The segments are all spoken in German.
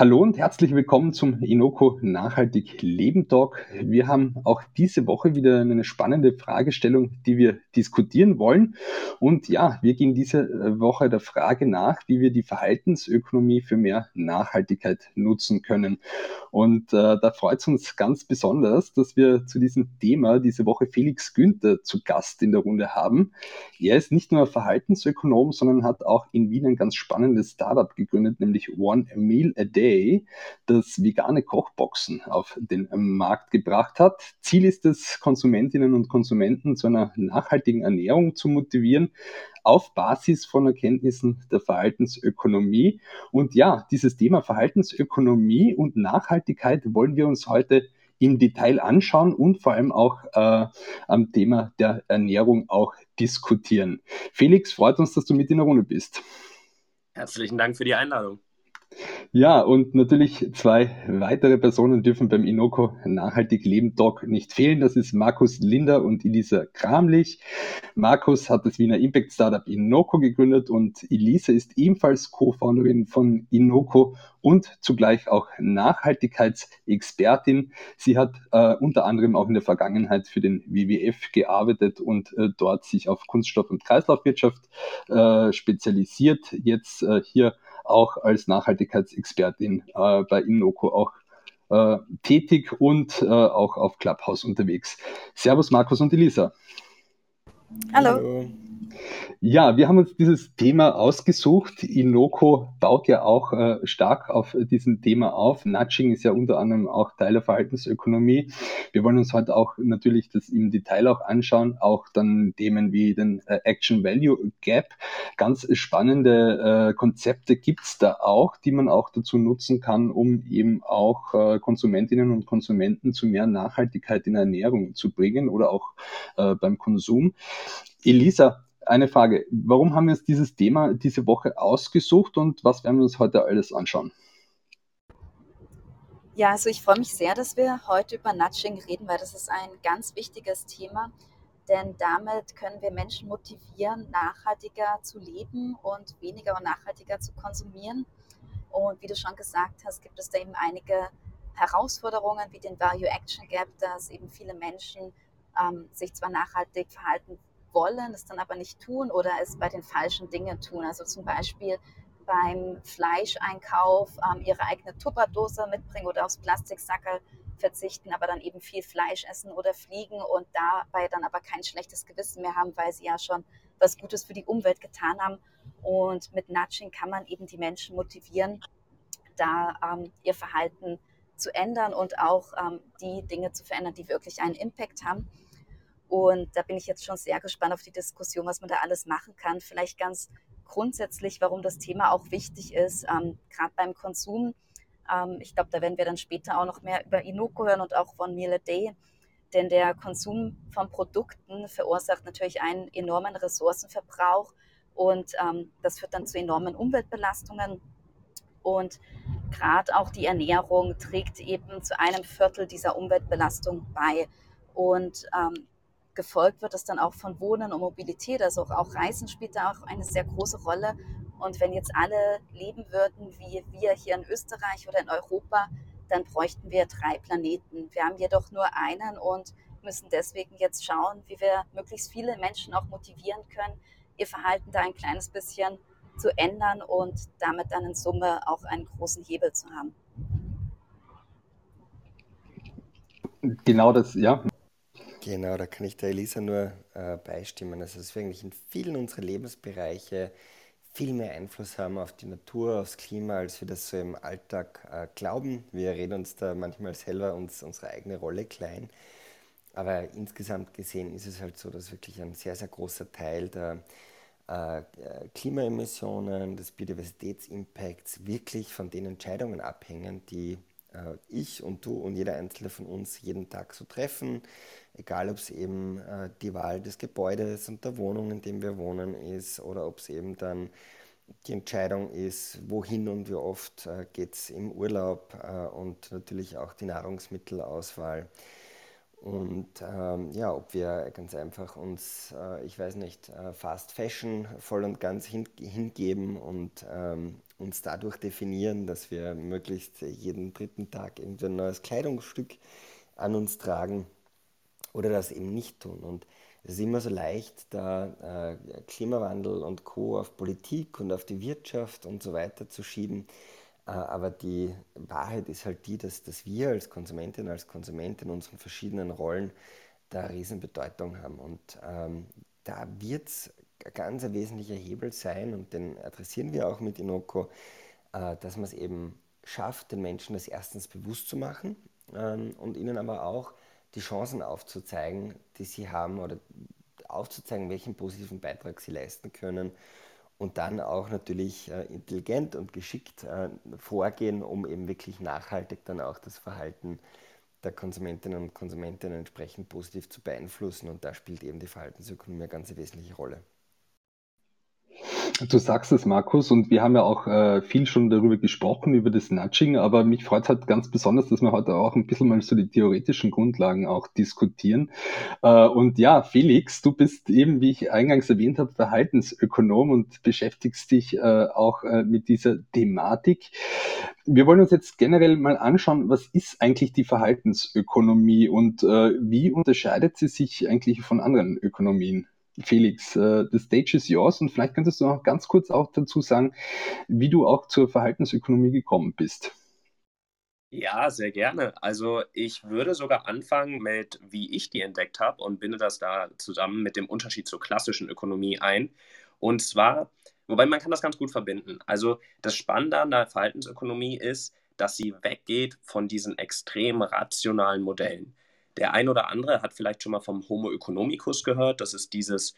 Hallo und herzlich willkommen zum Inoko Nachhaltig Leben Talk. Wir haben auch diese Woche wieder eine spannende Fragestellung, die wir diskutieren wollen. Und ja, wir gehen diese äh, Woche der Frage nach, wie wir die Verhaltensökonomie für mehr Nachhaltigkeit nutzen können. Und äh, da freut es uns ganz besonders, dass wir zu diesem Thema diese Woche Felix Günther zu Gast in der Runde haben. Er ist nicht nur Verhaltensökonom, sondern hat auch in Wien ein ganz spannendes Startup gegründet, nämlich One Meal a Day Day, das vegane Kochboxen auf den Markt gebracht hat. Ziel ist es, Konsumentinnen und Konsumenten zu einer nachhaltigen Ernährung zu motivieren, auf Basis von Erkenntnissen der Verhaltensökonomie. Und ja, dieses Thema Verhaltensökonomie und Nachhaltigkeit wollen wir uns heute im Detail anschauen und vor allem auch äh, am Thema der Ernährung auch diskutieren. Felix, freut uns, dass du mit in der Runde bist. Herzlichen Dank für die Einladung. Ja, und natürlich zwei weitere Personen dürfen beim Inoko Nachhaltig Leben Talk nicht fehlen. Das ist Markus Linder und Elisa Kramlich. Markus hat das Wiener Impact Startup Inoko gegründet und Elisa ist ebenfalls Co-Founderin von Inoko und zugleich auch Nachhaltigkeitsexpertin. Sie hat äh, unter anderem auch in der Vergangenheit für den WWF gearbeitet und äh, dort sich auf Kunststoff- und Kreislaufwirtschaft äh, spezialisiert. Jetzt äh, hier auch als Nachhaltigkeitsexpertin äh, bei Innoco auch äh, tätig und äh, auch auf Clubhouse unterwegs. Servus Markus und Elisa. Hallo. Hallo. Ja, wir haben uns dieses Thema ausgesucht. Inoko baut ja auch äh, stark auf diesem Thema auf. Nudging ist ja unter anderem auch Teil der Verhaltensökonomie. Wir wollen uns heute auch natürlich das im Detail auch anschauen, auch dann Themen wie den äh, Action Value Gap. Ganz spannende äh, Konzepte gibt's da auch, die man auch dazu nutzen kann, um eben auch äh, Konsumentinnen und Konsumenten zu mehr Nachhaltigkeit in der Ernährung zu bringen oder auch äh, beim Konsum. Elisa, eine Frage. Warum haben wir uns dieses Thema diese Woche ausgesucht und was werden wir uns heute alles anschauen? Ja, also ich freue mich sehr, dass wir heute über Nudging reden, weil das ist ein ganz wichtiges Thema. Denn damit können wir Menschen motivieren, nachhaltiger zu leben und weniger und nachhaltiger zu konsumieren. Und wie du schon gesagt hast, gibt es da eben einige Herausforderungen wie den Value Action Gap, dass eben viele Menschen ähm, sich zwar nachhaltig verhalten wollen, es dann aber nicht tun oder es bei den falschen Dingen tun. Also zum Beispiel beim Fleischeinkauf ähm, ihre eigene Tupperdose mitbringen oder aufs Plastiksackerl verzichten, aber dann eben viel Fleisch essen oder fliegen und dabei dann aber kein schlechtes Gewissen mehr haben, weil sie ja schon was Gutes für die Umwelt getan haben. Und mit Nudging kann man eben die Menschen motivieren, da ähm, ihr Verhalten zu ändern und auch ähm, die Dinge zu verändern, die wirklich einen Impact haben. Und da bin ich jetzt schon sehr gespannt auf die Diskussion, was man da alles machen kann. Vielleicht ganz grundsätzlich, warum das Thema auch wichtig ist, ähm, gerade beim Konsum. Ähm, ich glaube, da werden wir dann später auch noch mehr über Inoko hören und auch von a Day. Denn der Konsum von Produkten verursacht natürlich einen enormen Ressourcenverbrauch und ähm, das führt dann zu enormen Umweltbelastungen. Und gerade auch die Ernährung trägt eben zu einem Viertel dieser Umweltbelastung bei. Und ähm, gefolgt wird es dann auch von Wohnen und Mobilität. Also auch Reisen spielt da auch eine sehr große Rolle. Und wenn jetzt alle leben würden wie wir hier in Österreich oder in Europa, dann bräuchten wir drei Planeten. Wir haben jedoch nur einen und müssen deswegen jetzt schauen, wie wir möglichst viele Menschen auch motivieren können, ihr Verhalten da ein kleines bisschen zu ändern und damit dann in Summe auch einen großen Hebel zu haben. Genau das, ja. Genau, da kann ich der Elisa nur äh, beistimmen. Also, dass wir eigentlich in vielen unserer Lebensbereiche viel mehr Einfluss haben auf die Natur, aufs Klima, als wir das so im Alltag äh, glauben. Wir reden uns da manchmal selber uns unsere eigene Rolle klein. Aber insgesamt gesehen ist es halt so, dass wirklich ein sehr, sehr großer Teil der äh, Klimaemissionen, des Biodiversitätsimpacts wirklich von den Entscheidungen abhängen, die äh, ich und du und jeder Einzelne von uns jeden Tag so treffen. Egal, ob es eben äh, die Wahl des Gebäudes und der Wohnung, in dem wir wohnen, ist oder ob es eben dann die Entscheidung ist, wohin und wie oft äh, geht es im Urlaub und natürlich auch die Nahrungsmittelauswahl. Und ähm, ja, ob wir ganz einfach uns, äh, ich weiß nicht, äh, Fast Fashion voll und ganz hin, hingeben und ähm, uns dadurch definieren, dass wir möglichst jeden dritten Tag irgendwie ein neues Kleidungsstück an uns tragen oder das eben nicht tun. Und es ist immer so leicht, da äh, Klimawandel und Co. auf Politik und auf die Wirtschaft und so weiter zu schieben. Äh, aber die Wahrheit ist halt die, dass, dass wir als Konsumentin, als Konsument in unseren verschiedenen Rollen da Riesenbedeutung haben. Und ähm, da wird es ein ganz wesentlicher Hebel sein, und den adressieren wir auch mit Inoko, äh, dass man es eben schafft, den Menschen das erstens bewusst zu machen ähm, und ihnen aber auch die Chancen aufzuzeigen, die sie haben oder aufzuzeigen, welchen positiven Beitrag sie leisten können und dann auch natürlich äh, intelligent und geschickt äh, vorgehen, um eben wirklich nachhaltig dann auch das Verhalten der Konsumentinnen und Konsumenten entsprechend positiv zu beeinflussen. Und da spielt eben die Verhaltensökonomie eine ganz wesentliche Rolle. Du sagst es, Markus, und wir haben ja auch äh, viel schon darüber gesprochen, über das Nudging, aber mich freut halt ganz besonders, dass wir heute auch ein bisschen mal so die theoretischen Grundlagen auch diskutieren. Äh, und ja, Felix, du bist eben, wie ich eingangs erwähnt habe, Verhaltensökonom und beschäftigst dich äh, auch äh, mit dieser Thematik. Wir wollen uns jetzt generell mal anschauen, was ist eigentlich die Verhaltensökonomie und äh, wie unterscheidet sie sich eigentlich von anderen Ökonomien? Felix, äh, the stage is yours und vielleicht könntest du noch ganz kurz auch dazu sagen, wie du auch zur Verhaltensökonomie gekommen bist. Ja, sehr gerne. Also ich würde sogar anfangen mit, wie ich die entdeckt habe und binde das da zusammen mit dem Unterschied zur klassischen Ökonomie ein. Und zwar, wobei man kann das ganz gut verbinden. Also das Spannende an der Verhaltensökonomie ist, dass sie weggeht von diesen extrem rationalen Modellen. Der ein oder andere hat vielleicht schon mal vom Homo economicus gehört. Das ist dieses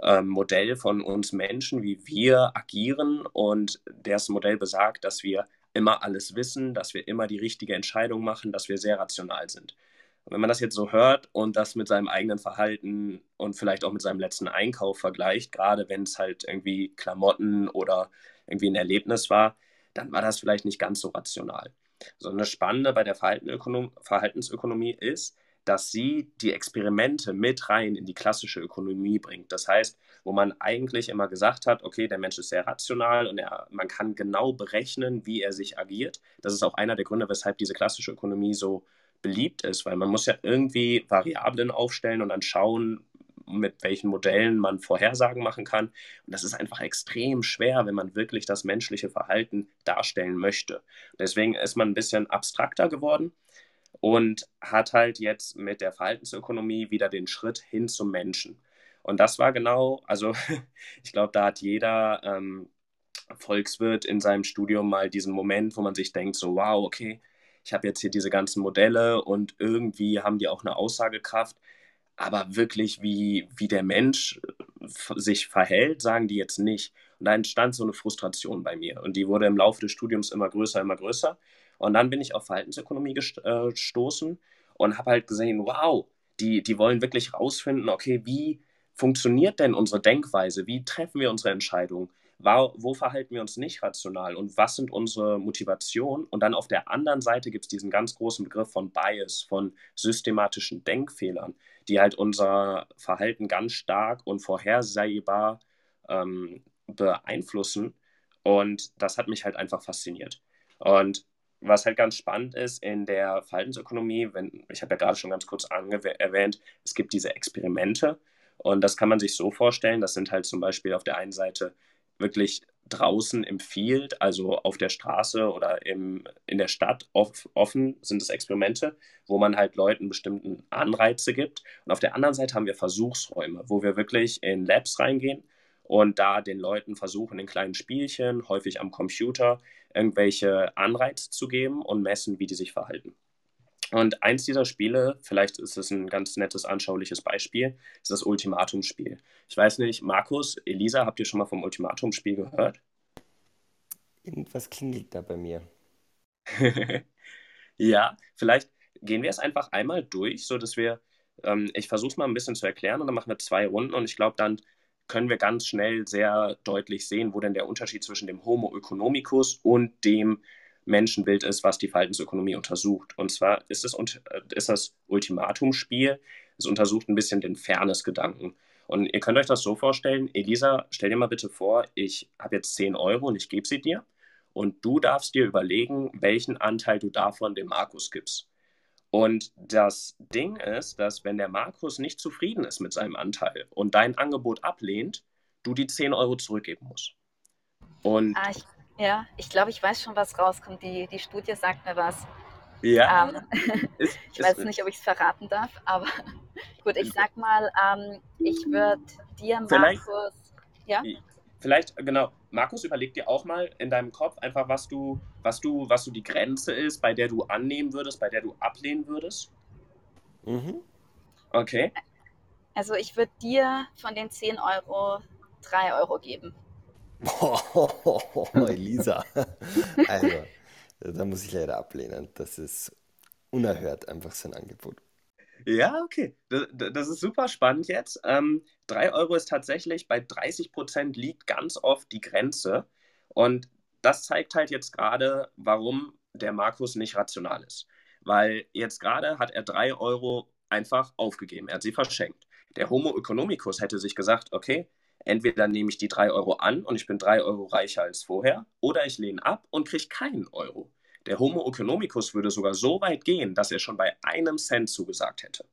ähm, Modell von uns Menschen, wie wir agieren. Und das Modell besagt, dass wir immer alles wissen, dass wir immer die richtige Entscheidung machen, dass wir sehr rational sind. Und wenn man das jetzt so hört und das mit seinem eigenen Verhalten und vielleicht auch mit seinem letzten Einkauf vergleicht, gerade wenn es halt irgendwie Klamotten oder irgendwie ein Erlebnis war, dann war das vielleicht nicht ganz so rational. So eine Spannende bei der Verhaltensökonomie ist, dass sie die Experimente mit rein in die klassische Ökonomie bringt. Das heißt, wo man eigentlich immer gesagt hat, okay, der Mensch ist sehr rational und er, man kann genau berechnen, wie er sich agiert. Das ist auch einer der Gründe, weshalb diese klassische Ökonomie so beliebt ist, weil man muss ja irgendwie Variablen aufstellen und dann schauen, mit welchen Modellen man Vorhersagen machen kann. Und das ist einfach extrem schwer, wenn man wirklich das menschliche Verhalten darstellen möchte. Deswegen ist man ein bisschen abstrakter geworden und hat halt jetzt mit der Verhaltensökonomie wieder den Schritt hin zum Menschen. Und das war genau, also ich glaube, da hat jeder ähm, Volkswirt in seinem Studium mal diesen Moment, wo man sich denkt, so, wow, okay, ich habe jetzt hier diese ganzen Modelle und irgendwie haben die auch eine Aussagekraft, aber wirklich, wie, wie der Mensch äh, sich verhält, sagen die jetzt nicht. Und da entstand so eine Frustration bei mir und die wurde im Laufe des Studiums immer größer, immer größer. Und dann bin ich auf Verhaltensökonomie äh, gestoßen und habe halt gesehen, wow, die, die wollen wirklich rausfinden, okay, wie funktioniert denn unsere Denkweise? Wie treffen wir unsere Entscheidungen? Wo verhalten wir uns nicht rational und was sind unsere Motivationen? Und dann auf der anderen Seite gibt es diesen ganz großen Begriff von Bias, von systematischen Denkfehlern, die halt unser Verhalten ganz stark und vorhersehbar ähm, beeinflussen. Und das hat mich halt einfach fasziniert. Und was halt ganz spannend ist in der Verhaltensökonomie, wenn, ich habe ja gerade schon ganz kurz erwähnt, es gibt diese Experimente und das kann man sich so vorstellen, das sind halt zum Beispiel auf der einen Seite wirklich draußen im Field, also auf der Straße oder im, in der Stadt off, offen sind es Experimente, wo man halt Leuten bestimmten Anreize gibt. Und auf der anderen Seite haben wir Versuchsräume, wo wir wirklich in Labs reingehen und da den Leuten versuchen, in kleinen Spielchen, häufig am Computer, irgendwelche Anreize zu geben und messen, wie die sich verhalten. Und eins dieser Spiele, vielleicht ist es ein ganz nettes, anschauliches Beispiel, ist das Ultimatumspiel. Ich weiß nicht, Markus, Elisa, habt ihr schon mal vom Ultimatumspiel gehört? Irgendwas klingelt da bei mir. ja, vielleicht gehen wir es einfach einmal durch, sodass wir, ähm, ich versuche es mal ein bisschen zu erklären und dann machen wir zwei Runden und ich glaube, dann können wir ganz schnell sehr deutlich sehen, wo denn der Unterschied zwischen dem Homo economicus und dem Menschenbild ist, was die Verhaltensökonomie untersucht. Und zwar ist, es, äh, ist das Ultimatumspiel, es untersucht ein bisschen den Fairness-Gedanken. Und ihr könnt euch das so vorstellen, Elisa, stell dir mal bitte vor, ich habe jetzt 10 Euro und ich gebe sie dir. Und du darfst dir überlegen, welchen Anteil du davon dem Markus gibst. Und das Ding ist, dass wenn der Markus nicht zufrieden ist mit seinem Anteil und dein Angebot ablehnt, du die 10 Euro zurückgeben musst. Und ah, ich, ja, ich glaube, ich weiß schon, was rauskommt. Die, die Studie sagt mir was. Ja. Ähm, ist, ich weiß ist, nicht, ob ich es verraten darf, aber gut, ich sag mal, ähm, ich würde dir, Markus, ja? Vielleicht, genau, Markus, überleg dir auch mal in deinem Kopf einfach, was du, was du, was du die Grenze ist, bei der du annehmen würdest, bei der du ablehnen würdest. Mhm. Okay. Also ich würde dir von den 10 Euro 3 Euro geben. Oh, Elisa. Also, da muss ich leider ablehnen. Das ist unerhört, einfach so ein Angebot. Ja, okay. Das, das ist super spannend jetzt. Ähm, 3 Euro ist tatsächlich bei 30 Prozent liegt ganz oft die Grenze. Und das zeigt halt jetzt gerade, warum der Markus nicht rational ist. Weil jetzt gerade hat er 3 Euro einfach aufgegeben. Er hat sie verschenkt. Der Homo economicus hätte sich gesagt, okay, entweder nehme ich die 3 Euro an und ich bin 3 Euro reicher als vorher, oder ich lehne ab und kriege keinen Euro. Der Homo economicus würde sogar so weit gehen, dass er schon bei einem Cent zugesagt hätte.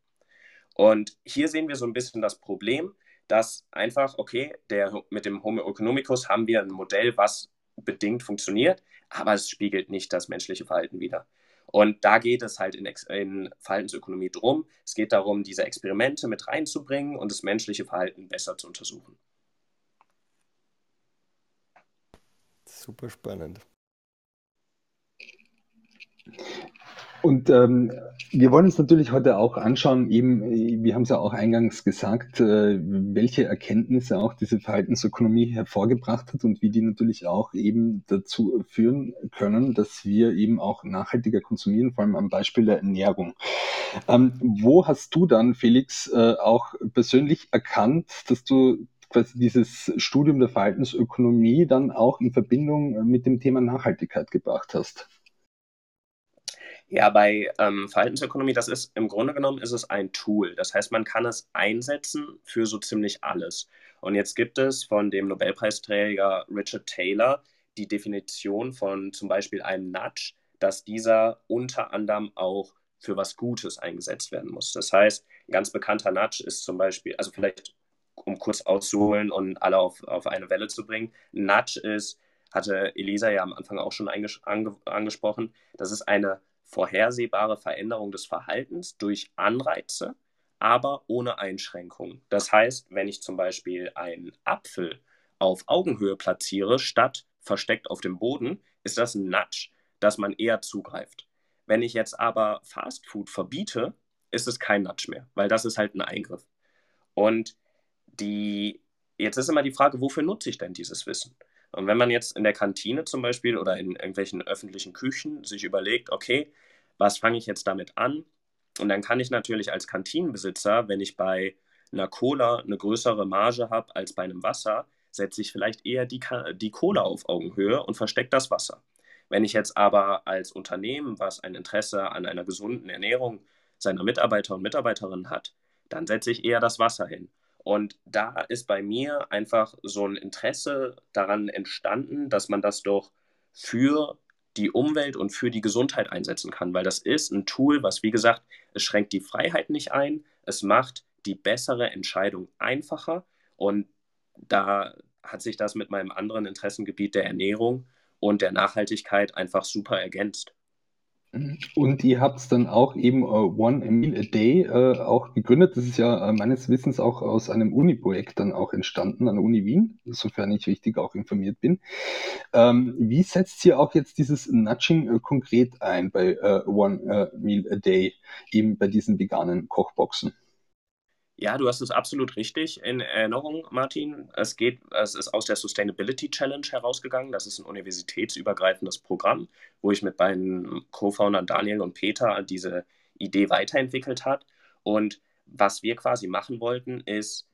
Und hier sehen wir so ein bisschen das Problem, dass einfach, okay, der, mit dem Homo economicus haben wir ein Modell, was bedingt funktioniert, aber es spiegelt nicht das menschliche Verhalten wider. Und da geht es halt in, in, Verhaltensökonomie drum. Es geht darum, diese Experimente mit reinzubringen und das menschliche Verhalten besser zu untersuchen. Super spannend. Und ähm, wir wollen uns natürlich heute auch anschauen, eben, wir haben es ja auch eingangs gesagt, äh, welche Erkenntnisse auch diese Verhaltensökonomie hervorgebracht hat und wie die natürlich auch eben dazu führen können, dass wir eben auch nachhaltiger konsumieren, vor allem am Beispiel der Ernährung. Ähm, wo hast du dann, Felix, äh, auch persönlich erkannt, dass du quasi dieses Studium der Verhaltensökonomie dann auch in Verbindung mit dem Thema Nachhaltigkeit gebracht hast? Ja, bei ähm, Verhaltensökonomie, das ist im Grunde genommen ist es ein Tool. Das heißt, man kann es einsetzen für so ziemlich alles. Und jetzt gibt es von dem Nobelpreisträger Richard Taylor die Definition von zum Beispiel einem Nudge, dass dieser unter anderem auch für was Gutes eingesetzt werden muss. Das heißt, ein ganz bekannter Nudge ist zum Beispiel, also vielleicht um kurz auszuholen und alle auf, auf eine Welle zu bringen, Nudge ist, hatte Elisa ja am Anfang auch schon ange angesprochen, das ist eine vorhersehbare Veränderung des Verhaltens durch Anreize, aber ohne Einschränkungen. Das heißt, wenn ich zum Beispiel einen Apfel auf Augenhöhe platziere, statt versteckt auf dem Boden, ist das ein Nudge, dass man eher zugreift. Wenn ich jetzt aber Fastfood verbiete, ist es kein Nudge mehr, weil das ist halt ein Eingriff. Und die, jetzt ist immer die Frage, wofür nutze ich denn dieses Wissen? Und wenn man jetzt in der Kantine zum Beispiel oder in irgendwelchen öffentlichen Küchen sich überlegt, okay, was fange ich jetzt damit an? Und dann kann ich natürlich als Kantinenbesitzer, wenn ich bei einer Cola eine größere Marge habe als bei einem Wasser, setze ich vielleicht eher die, die Cola auf Augenhöhe und verstecke das Wasser. Wenn ich jetzt aber als Unternehmen, was ein Interesse an einer gesunden Ernährung seiner Mitarbeiter und Mitarbeiterinnen hat, dann setze ich eher das Wasser hin. Und da ist bei mir einfach so ein Interesse daran entstanden, dass man das doch für die Umwelt und für die Gesundheit einsetzen kann, weil das ist ein Tool, was, wie gesagt, es schränkt die Freiheit nicht ein, es macht die bessere Entscheidung einfacher und da hat sich das mit meinem anderen Interessengebiet der Ernährung und der Nachhaltigkeit einfach super ergänzt. Und ihr habt es dann auch eben uh, One Meal a Day äh, auch gegründet. Das ist ja äh, meines Wissens auch aus einem Uni-Projekt dann auch entstanden an der Uni Wien, sofern ich richtig auch informiert bin. Ähm, wie setzt ihr auch jetzt dieses Nudging konkret ein bei One Meal a Day, eben bei diesen veganen Kochboxen? Ja, du hast es absolut richtig in Erinnerung, Martin. Es geht, es ist aus der Sustainability Challenge herausgegangen. Das ist ein universitätsübergreifendes Programm, wo ich mit meinen Co-Foundern Daniel und Peter diese Idee weiterentwickelt hat. Und was wir quasi machen wollten, ist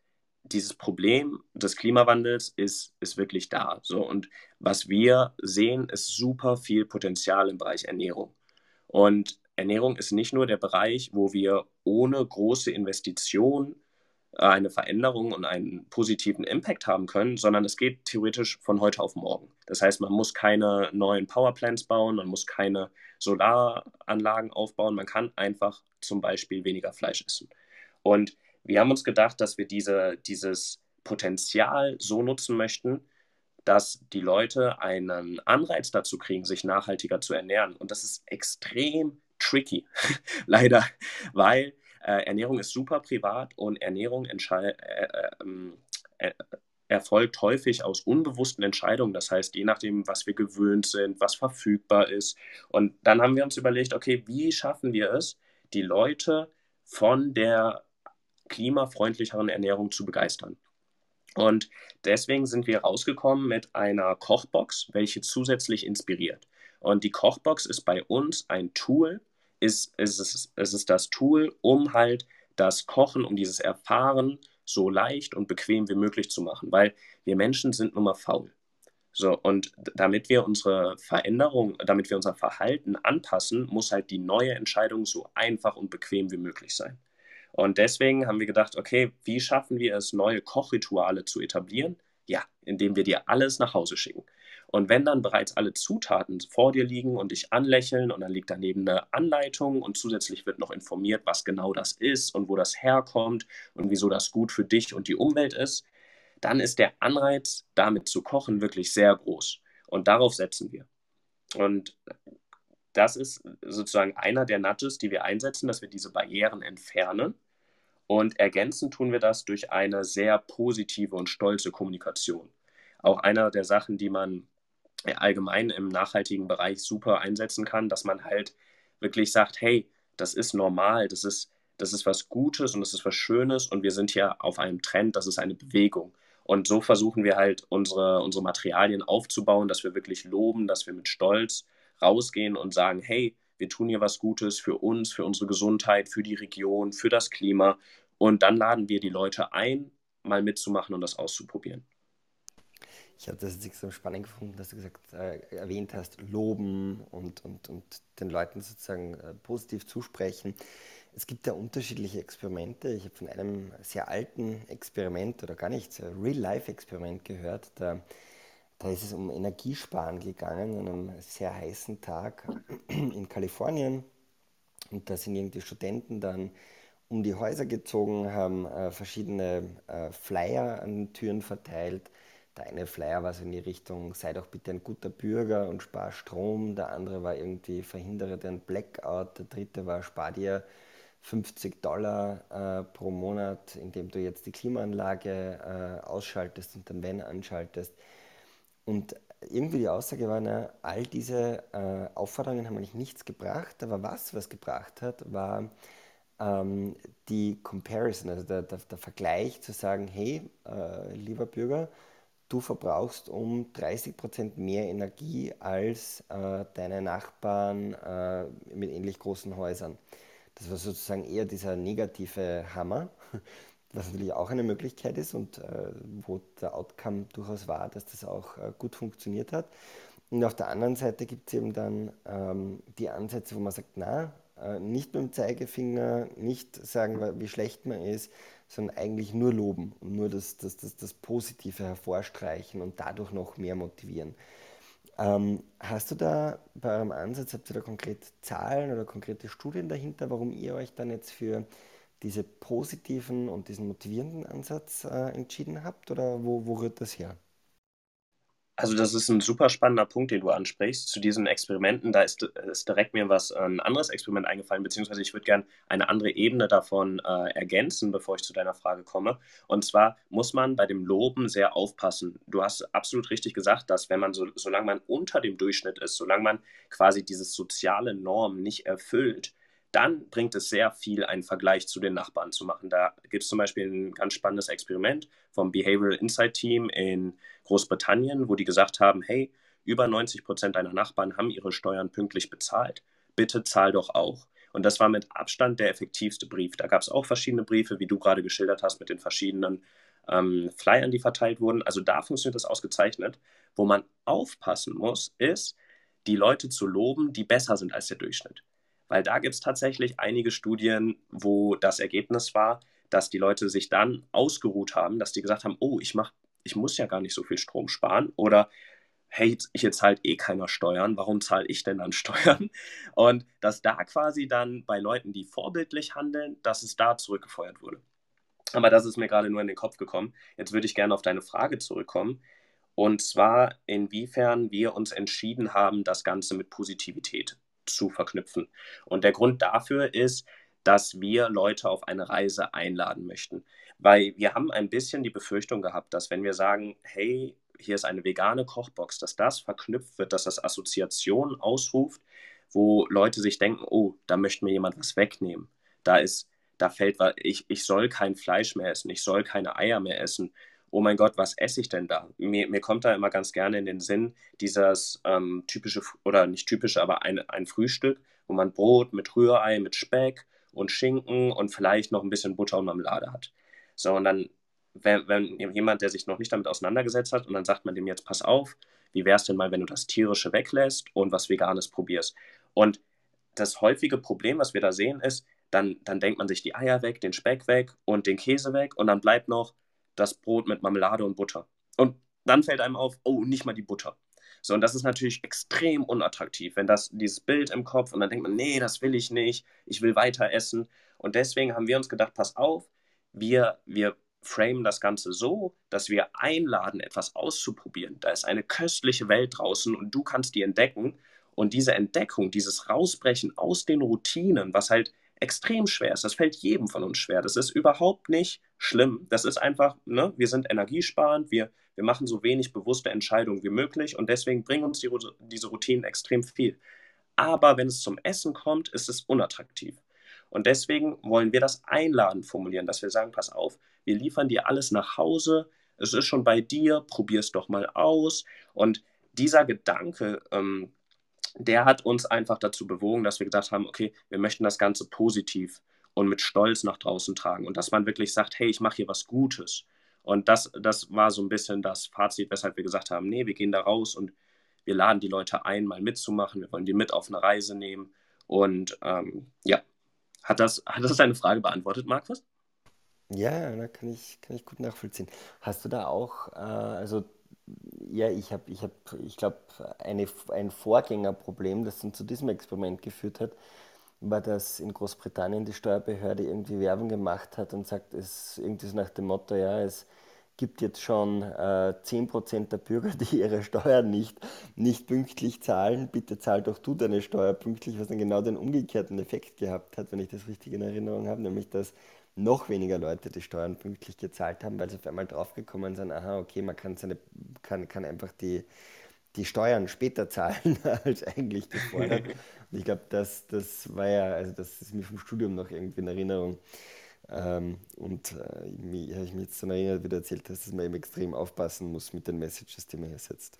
dieses Problem des Klimawandels ist, ist wirklich da. So, und was wir sehen, ist super viel Potenzial im Bereich Ernährung. Und Ernährung ist nicht nur der Bereich, wo wir ohne große Investition eine Veränderung und einen positiven Impact haben können, sondern es geht theoretisch von heute auf morgen. Das heißt, man muss keine neuen Powerplants bauen, man muss keine Solaranlagen aufbauen, man kann einfach zum Beispiel weniger Fleisch essen. Und wir haben uns gedacht, dass wir diese, dieses Potenzial so nutzen möchten, dass die Leute einen Anreiz dazu kriegen, sich nachhaltiger zu ernähren. Und das ist extrem tricky, leider, weil äh, Ernährung ist super privat und Ernährung äh, äh, ähm, äh, erfolgt häufig aus unbewussten Entscheidungen. Das heißt, je nachdem, was wir gewöhnt sind, was verfügbar ist. Und dann haben wir uns überlegt, okay, wie schaffen wir es, die Leute von der klimafreundlicheren Ernährung zu begeistern. Und deswegen sind wir rausgekommen mit einer Kochbox, welche zusätzlich inspiriert. Und die Kochbox ist bei uns ein Tool, ist, ist es, es ist das Tool, um halt das Kochen, um dieses Erfahren so leicht und bequem wie möglich zu machen, weil wir Menschen sind nun mal faul. So, und damit wir unsere Veränderung, damit wir unser Verhalten anpassen, muss halt die neue Entscheidung so einfach und bequem wie möglich sein. Und deswegen haben wir gedacht, okay, wie schaffen wir es, neue Kochrituale zu etablieren? Ja, indem wir dir alles nach Hause schicken. Und wenn dann bereits alle Zutaten vor dir liegen und dich anlächeln und dann liegt daneben eine Anleitung und zusätzlich wird noch informiert, was genau das ist und wo das herkommt und wieso das gut für dich und die Umwelt ist, dann ist der Anreiz, damit zu kochen, wirklich sehr groß. Und darauf setzen wir. Und das ist sozusagen einer der Nudges, die wir einsetzen, dass wir diese Barrieren entfernen und ergänzend tun wir das durch eine sehr positive und stolze Kommunikation. Auch einer der Sachen, die man allgemein im nachhaltigen Bereich super einsetzen kann, dass man halt wirklich sagt, hey, das ist normal, das ist, das ist was Gutes und das ist was Schönes und wir sind hier auf einem Trend, das ist eine Bewegung. Und so versuchen wir halt unsere, unsere Materialien aufzubauen, dass wir wirklich loben, dass wir mit Stolz rausgehen und sagen, hey, wir tun hier was Gutes für uns, für unsere Gesundheit, für die Region, für das Klima. Und dann laden wir die Leute ein, mal mitzumachen und das auszuprobieren. Ich habe das jetzt extrem spannend gefunden, dass du gesagt, äh, erwähnt hast, loben und, und, und den Leuten sozusagen äh, positiv zusprechen. Es gibt ja unterschiedliche Experimente. Ich habe von einem sehr alten Experiment oder gar nicht, Real-Life-Experiment gehört. Da da ist es um Energiesparen gegangen an einem sehr heißen Tag in Kalifornien. Und da sind irgendwie Studenten dann um die Häuser gezogen, haben äh, verschiedene äh, Flyer an den Türen verteilt. Der eine Flyer war so in die Richtung, sei doch bitte ein guter Bürger und spar Strom. Der andere war irgendwie, verhindere den Blackout. Der dritte war, spar dir 50 Dollar äh, pro Monat, indem du jetzt die Klimaanlage äh, ausschaltest und dann Wenn anschaltest. Und irgendwie die Aussage war, na, all diese äh, Aufforderungen haben eigentlich nichts gebracht, aber was was gebracht hat, war ähm, die Comparison, also der, der, der, Vergleich zu sagen, hey, äh, lieber Bürger, du verbrauchst um 30% mehr Energie als äh, deine Nachbarn äh, mit ähnlich großen Häusern. Das war sozusagen eher dieser negative Hammer, was natürlich auch eine Möglichkeit ist und äh, wo der Outcome durchaus war, dass das auch äh, gut funktioniert hat. Und auf der anderen Seite gibt es eben dann ähm, die Ansätze, wo man sagt, na, äh, nicht mit dem Zeigefinger, nicht sagen, wie schlecht man ist, sondern eigentlich nur loben und nur das, das, das, das Positive hervorstreichen und dadurch noch mehr motivieren. Ähm, hast du da bei eurem Ansatz, habt ihr da konkret Zahlen oder konkrete Studien dahinter, warum ihr euch dann jetzt für diese positiven und diesen motivierenden Ansatz äh, entschieden habt oder wo, wo rührt das her? Also das ist ein super spannender Punkt, den du ansprichst. Zu diesen Experimenten, da ist, ist direkt mir was ein anderes Experiment eingefallen, beziehungsweise ich würde gerne eine andere Ebene davon äh, ergänzen, bevor ich zu deiner Frage komme. Und zwar muss man bei dem Loben sehr aufpassen. Du hast absolut richtig gesagt, dass wenn man so, solange man unter dem Durchschnitt ist, solange man quasi dieses soziale Norm nicht erfüllt, dann bringt es sehr viel, einen Vergleich zu den Nachbarn zu machen. Da gibt es zum Beispiel ein ganz spannendes Experiment vom Behavioral Insight Team in Großbritannien, wo die gesagt haben, hey, über 90 Prozent deiner Nachbarn haben ihre Steuern pünktlich bezahlt. Bitte zahl doch auch. Und das war mit Abstand der effektivste Brief. Da gab es auch verschiedene Briefe, wie du gerade geschildert hast, mit den verschiedenen ähm, Flyern, die verteilt wurden. Also da funktioniert das ausgezeichnet. Wo man aufpassen muss, ist, die Leute zu loben, die besser sind als der Durchschnitt. Weil da gibt es tatsächlich einige Studien, wo das Ergebnis war, dass die Leute sich dann ausgeruht haben, dass die gesagt haben, oh, ich mach, ich muss ja gar nicht so viel Strom sparen oder hey, hier zahlt eh keiner Steuern, warum zahle ich denn dann Steuern? Und dass da quasi dann bei Leuten, die vorbildlich handeln, dass es da zurückgefeuert wurde. Aber das ist mir gerade nur in den Kopf gekommen. Jetzt würde ich gerne auf deine Frage zurückkommen. Und zwar, inwiefern wir uns entschieden haben, das Ganze mit Positivität zu verknüpfen. Und der Grund dafür ist, dass wir Leute auf eine Reise einladen möchten. Weil wir haben ein bisschen die Befürchtung gehabt, dass wenn wir sagen, hey, hier ist eine vegane Kochbox, dass das verknüpft wird, dass das Assoziationen ausruft, wo Leute sich denken, oh, da möchte mir jemand was wegnehmen. Da ist, da fällt, ich, ich soll kein Fleisch mehr essen, ich soll keine Eier mehr essen oh mein Gott, was esse ich denn da? Mir, mir kommt da immer ganz gerne in den Sinn dieses ähm, typische, oder nicht typische, aber ein, ein Frühstück, wo man Brot mit Rührei, mit Speck und Schinken und vielleicht noch ein bisschen Butter und Marmelade hat. So, und dann, wenn, wenn jemand, der sich noch nicht damit auseinandergesetzt hat, und dann sagt man dem jetzt, pass auf, wie wäre es denn mal, wenn du das Tierische weglässt und was Veganes probierst? Und das häufige Problem, was wir da sehen, ist, dann, dann denkt man sich die Eier weg, den Speck weg und den Käse weg und dann bleibt noch das Brot mit Marmelade und Butter. Und dann fällt einem auf, oh, nicht mal die Butter. So, und das ist natürlich extrem unattraktiv, wenn das dieses Bild im Kopf und dann denkt man, nee, das will ich nicht, ich will weiter essen. Und deswegen haben wir uns gedacht, pass auf, wir, wir framen das Ganze so, dass wir einladen, etwas auszuprobieren. Da ist eine köstliche Welt draußen und du kannst die entdecken. Und diese Entdeckung, dieses Rausbrechen aus den Routinen, was halt extrem schwer ist. Das fällt jedem von uns schwer. Das ist überhaupt nicht schlimm. Das ist einfach, ne, wir sind energiesparend, wir, wir machen so wenig bewusste Entscheidungen wie möglich und deswegen bringen uns die, diese Routinen extrem viel. Aber wenn es zum Essen kommt, ist es unattraktiv. Und deswegen wollen wir das einladen formulieren, dass wir sagen, pass auf, wir liefern dir alles nach Hause, es ist schon bei dir, probier es doch mal aus. Und dieser Gedanke, ähm, der hat uns einfach dazu bewogen, dass wir gesagt haben, okay, wir möchten das Ganze positiv und mit Stolz nach draußen tragen und dass man wirklich sagt, hey, ich mache hier was Gutes. Und das, das war so ein bisschen das Fazit, weshalb wir gesagt haben, nee, wir gehen da raus und wir laden die Leute ein, mal mitzumachen, wir wollen die mit auf eine Reise nehmen. Und ähm, ja, hat das, hat das deine Frage beantwortet, Markus? Ja, da kann ich, kann ich gut nachvollziehen. Hast du da auch, äh, also ja, ich habe, ich, hab, ich glaube, ein Vorgängerproblem, das dann zu diesem Experiment geführt hat, war, dass in Großbritannien die Steuerbehörde irgendwie Werbung gemacht hat und sagt, es irgendwie so nach dem Motto, ja, es gibt jetzt schon äh, 10% der Bürger, die ihre Steuern nicht, nicht pünktlich zahlen. Bitte zahl doch du deine Steuer pünktlich, was dann genau den umgekehrten Effekt gehabt hat, wenn ich das richtig in Erinnerung habe, nämlich dass noch weniger Leute die Steuern pünktlich gezahlt haben, weil sie auf einmal draufgekommen sind, aha, okay, man kann, seine, kann, kann einfach die, die Steuern später zahlen als eigentlich gefordert. Und ich glaube, das, das war ja, also das ist mir vom Studium noch irgendwie in Erinnerung. Ähm, und äh, habe ich mich jetzt daran erinnert, wie du erzählt hast, dass man eben extrem aufpassen muss mit den Messages, die man hier setzt.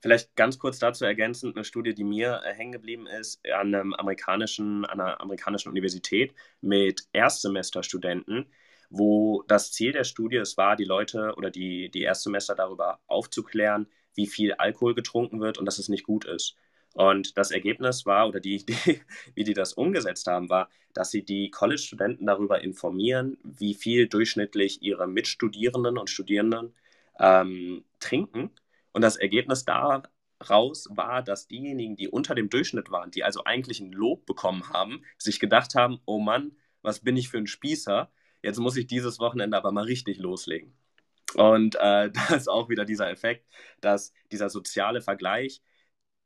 Vielleicht ganz kurz dazu ergänzend eine Studie, die mir äh, hängen geblieben ist, an, einem amerikanischen, an einer amerikanischen Universität mit Erstsemesterstudenten, wo das Ziel der Studie es war, die Leute oder die, die Erstsemester darüber aufzuklären, wie viel Alkohol getrunken wird und dass es nicht gut ist. Und das Ergebnis war, oder die Idee, wie die das umgesetzt haben, war, dass sie die College-Studenten darüber informieren, wie viel durchschnittlich ihre Mitstudierenden und Studierenden ähm, trinken und das Ergebnis daraus war, dass diejenigen, die unter dem Durchschnitt waren, die also eigentlich ein Lob bekommen haben, sich gedacht haben, oh Mann, was bin ich für ein Spießer, jetzt muss ich dieses Wochenende aber mal richtig loslegen. Und äh, da ist auch wieder dieser Effekt, dass dieser soziale Vergleich,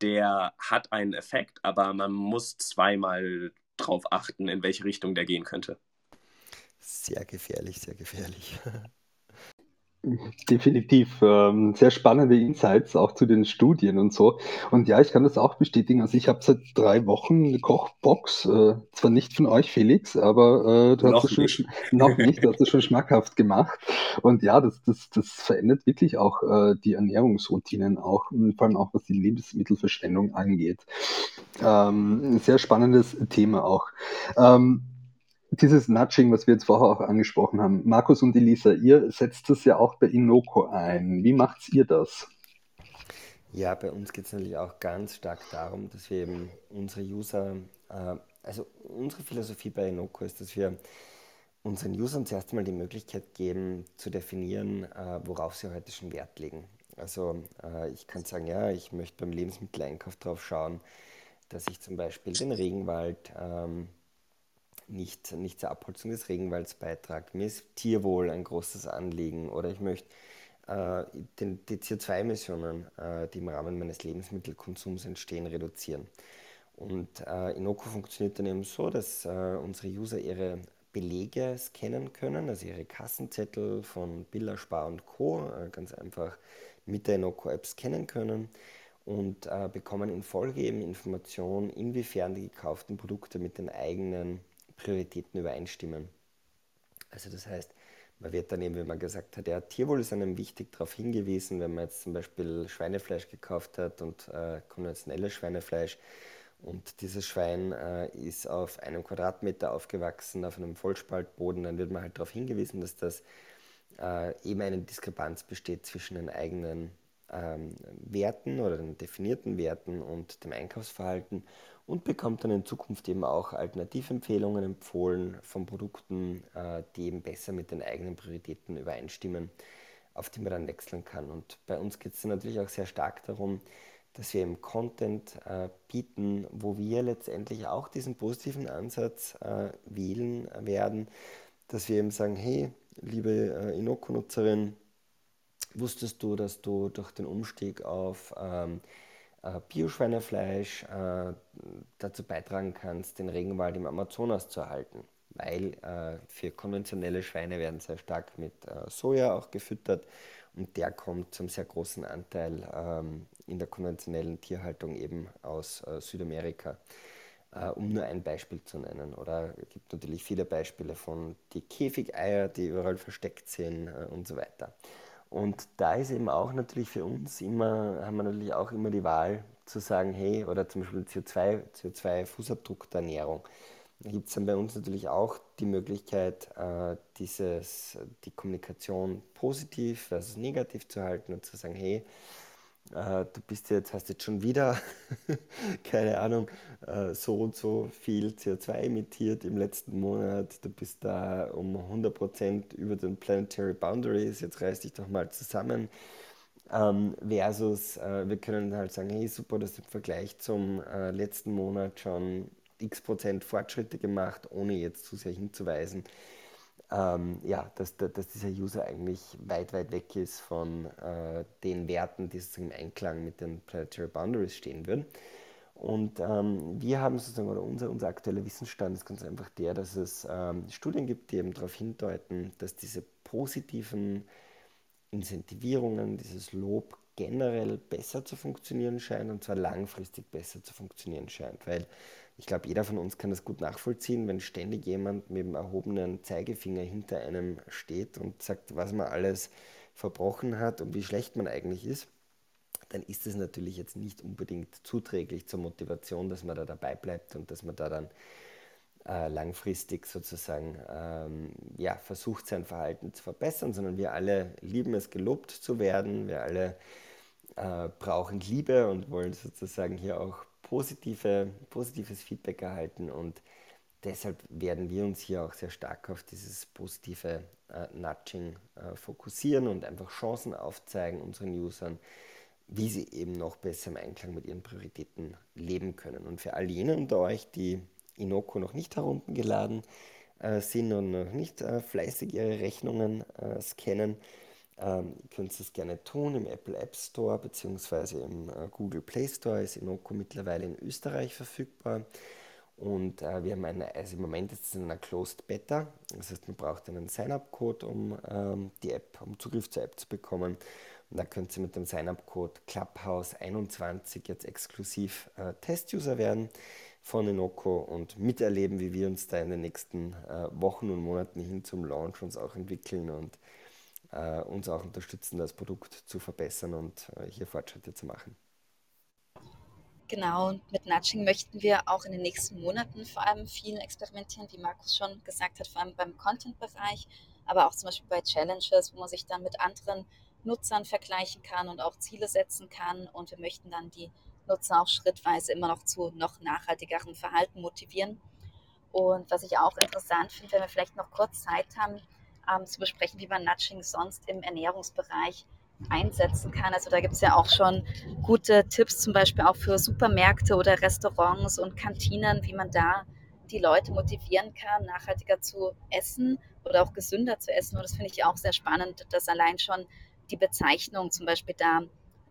der hat einen Effekt, aber man muss zweimal drauf achten, in welche Richtung der gehen könnte. Sehr gefährlich, sehr gefährlich. Definitiv. Ähm, sehr spannende Insights auch zu den Studien und so. Und ja, ich kann das auch bestätigen. Also ich habe seit drei Wochen eine Kochbox. Äh, zwar nicht von euch, Felix, aber äh, du noch hast es schon noch nicht, du hast es schon schmackhaft gemacht. Und ja, das, das, das verändert wirklich auch äh, die Ernährungsroutinen, auch vor allem auch was die Lebensmittelverschwendung angeht. Ähm, sehr spannendes Thema auch. Ähm, dieses Nudging, was wir jetzt vorher auch angesprochen haben, Markus und Elisa, ihr setzt das ja auch bei Inoko ein. Wie macht ihr das? Ja, bei uns geht es natürlich auch ganz stark darum, dass wir eben unsere User, äh, also unsere Philosophie bei Inoko ist, dass wir unseren Usern zuerst einmal die Möglichkeit geben, zu definieren, äh, worauf sie heute schon Wert legen. Also äh, ich kann sagen, ja, ich möchte beim Lebensmitteleinkauf darauf schauen, dass ich zum Beispiel den Regenwald ähm, nicht, nicht zur Abholzung des Regenwalds beitrage. Mir ist Tierwohl ein großes Anliegen oder ich möchte äh, den, die CO2-Emissionen, äh, die im Rahmen meines Lebensmittelkonsums entstehen, reduzieren. Und äh, Inoko funktioniert dann eben so, dass äh, unsere User ihre Belege scannen können, also ihre Kassenzettel von Billa, Spar und Co. Äh, ganz einfach mit der Inoko-App scannen können und äh, bekommen in Folge eben Informationen, inwiefern die gekauften Produkte mit den eigenen Prioritäten übereinstimmen. Also das heißt, man wird dann eben, wenn man gesagt hat, ja, Tierwohl ist einem wichtig darauf hingewiesen, wenn man jetzt zum Beispiel Schweinefleisch gekauft hat und äh, konventionelles Schweinefleisch und dieses Schwein äh, ist auf einem Quadratmeter aufgewachsen, auf einem Vollspaltboden, dann wird man halt darauf hingewiesen, dass das äh, eben eine Diskrepanz besteht zwischen den eigenen ähm, Werten oder den definierten Werten und dem Einkaufsverhalten und bekommt dann in Zukunft eben auch Alternativempfehlungen empfohlen von Produkten, äh, die eben besser mit den eigenen Prioritäten übereinstimmen, auf die man dann wechseln kann. Und bei uns geht es natürlich auch sehr stark darum, dass wir eben Content äh, bieten, wo wir letztendlich auch diesen positiven Ansatz äh, wählen werden, dass wir eben sagen, hey, liebe Inoko-Nutzerin, wusstest du, dass du durch den Umstieg auf ähm, äh, Bioschweinefleisch äh, dazu beitragen kannst, den Regenwald im Amazonas zu erhalten? Weil äh, für konventionelle Schweine werden sehr stark mit äh, Soja auch gefüttert und der kommt zum sehr großen Anteil ähm, in der konventionellen Tierhaltung eben aus äh, Südamerika äh, um nur ein Beispiel zu nennen. Oder es gibt natürlich viele Beispiele von die Käfigeier, die überall versteckt sind äh, und so weiter. Und da ist eben auch natürlich für uns immer, haben wir natürlich auch immer die Wahl zu sagen, hey, oder zum Beispiel CO2, CO2-Fußabdruck der Ernährung. Da gibt es dann bei uns natürlich auch die Möglichkeit, äh, dieses, die Kommunikation positiv versus negativ zu halten und zu sagen, hey, äh, du bist jetzt, hast jetzt schon wieder, keine Ahnung, äh, so und so viel CO2 emittiert im letzten Monat, du bist da um 100% über den Planetary Boundaries, jetzt reiß dich doch mal zusammen. Ähm, versus, äh, wir können halt sagen, hey super, das ist im Vergleich zum äh, letzten Monat schon x Prozent Fortschritte gemacht, ohne jetzt zu sehr hinzuweisen ähm, ja, dass, dass dieser User eigentlich weit, weit weg ist von äh, den Werten, die sozusagen im Einklang mit den Planetary Boundaries stehen würden. Und ähm, wir haben sozusagen, oder unser, unser aktueller Wissensstand ist ganz einfach der, dass es ähm, Studien gibt, die eben darauf hindeuten, dass diese positiven Incentivierungen, dieses Lob generell besser zu funktionieren scheint und zwar langfristig besser zu funktionieren scheint. Weil ich glaube, jeder von uns kann das gut nachvollziehen, wenn ständig jemand mit dem erhobenen Zeigefinger hinter einem steht und sagt, was man alles verbrochen hat und wie schlecht man eigentlich ist, dann ist es natürlich jetzt nicht unbedingt zuträglich zur Motivation, dass man da dabei bleibt und dass man da dann äh, langfristig sozusagen ähm, ja, versucht, sein Verhalten zu verbessern, sondern wir alle lieben es, gelobt zu werden. Wir alle äh, brauchen Liebe und wollen sozusagen hier auch positive, positives Feedback erhalten und deshalb werden wir uns hier auch sehr stark auf dieses positive äh, Nudging äh, fokussieren und einfach Chancen aufzeigen unseren Usern, wie sie eben noch besser im Einklang mit ihren Prioritäten leben können. Und für all jene unter euch, die Inoko noch nicht heruntergeladen äh, sind und noch nicht äh, fleißig ihre Rechnungen äh, scannen, ähm, ihr könnt es gerne tun im Apple App Store bzw. im äh, Google Play Store. Ist Inoko mittlerweile in Österreich verfügbar. Und äh, wir haben eine, also im Moment ist es in einer Closed Beta. Das heißt, man braucht einen Sign-up-Code, um ähm, die App, um Zugriff zur App zu bekommen. Und da könnt ihr mit dem Sign-up-Code Clubhouse21 jetzt exklusiv äh, Test-User werden von Inoko und miterleben, wie wir uns da in den nächsten äh, Wochen und Monaten hin zum Launch uns auch entwickeln und äh, uns auch unterstützen, das Produkt zu verbessern und äh, hier Fortschritte zu machen. Genau, und mit Nudging möchten wir auch in den nächsten Monaten vor allem viel experimentieren, wie Markus schon gesagt hat, vor allem beim Content-Bereich, aber auch zum Beispiel bei Challenges, wo man sich dann mit anderen Nutzern vergleichen kann und auch Ziele setzen kann. Und wir möchten dann die Nutzer auch schrittweise immer noch zu noch nachhaltigeren Verhalten motivieren. Und was ich auch interessant finde, wenn wir vielleicht noch kurz Zeit haben, ähm, zu besprechen, wie man Nudging sonst im Ernährungsbereich einsetzen kann. Also da gibt es ja auch schon gute Tipps, zum Beispiel auch für Supermärkte oder Restaurants und Kantinen, wie man da die Leute motivieren kann, nachhaltiger zu essen oder auch gesünder zu essen. Und das finde ich auch sehr spannend, dass allein schon die Bezeichnung zum Beispiel da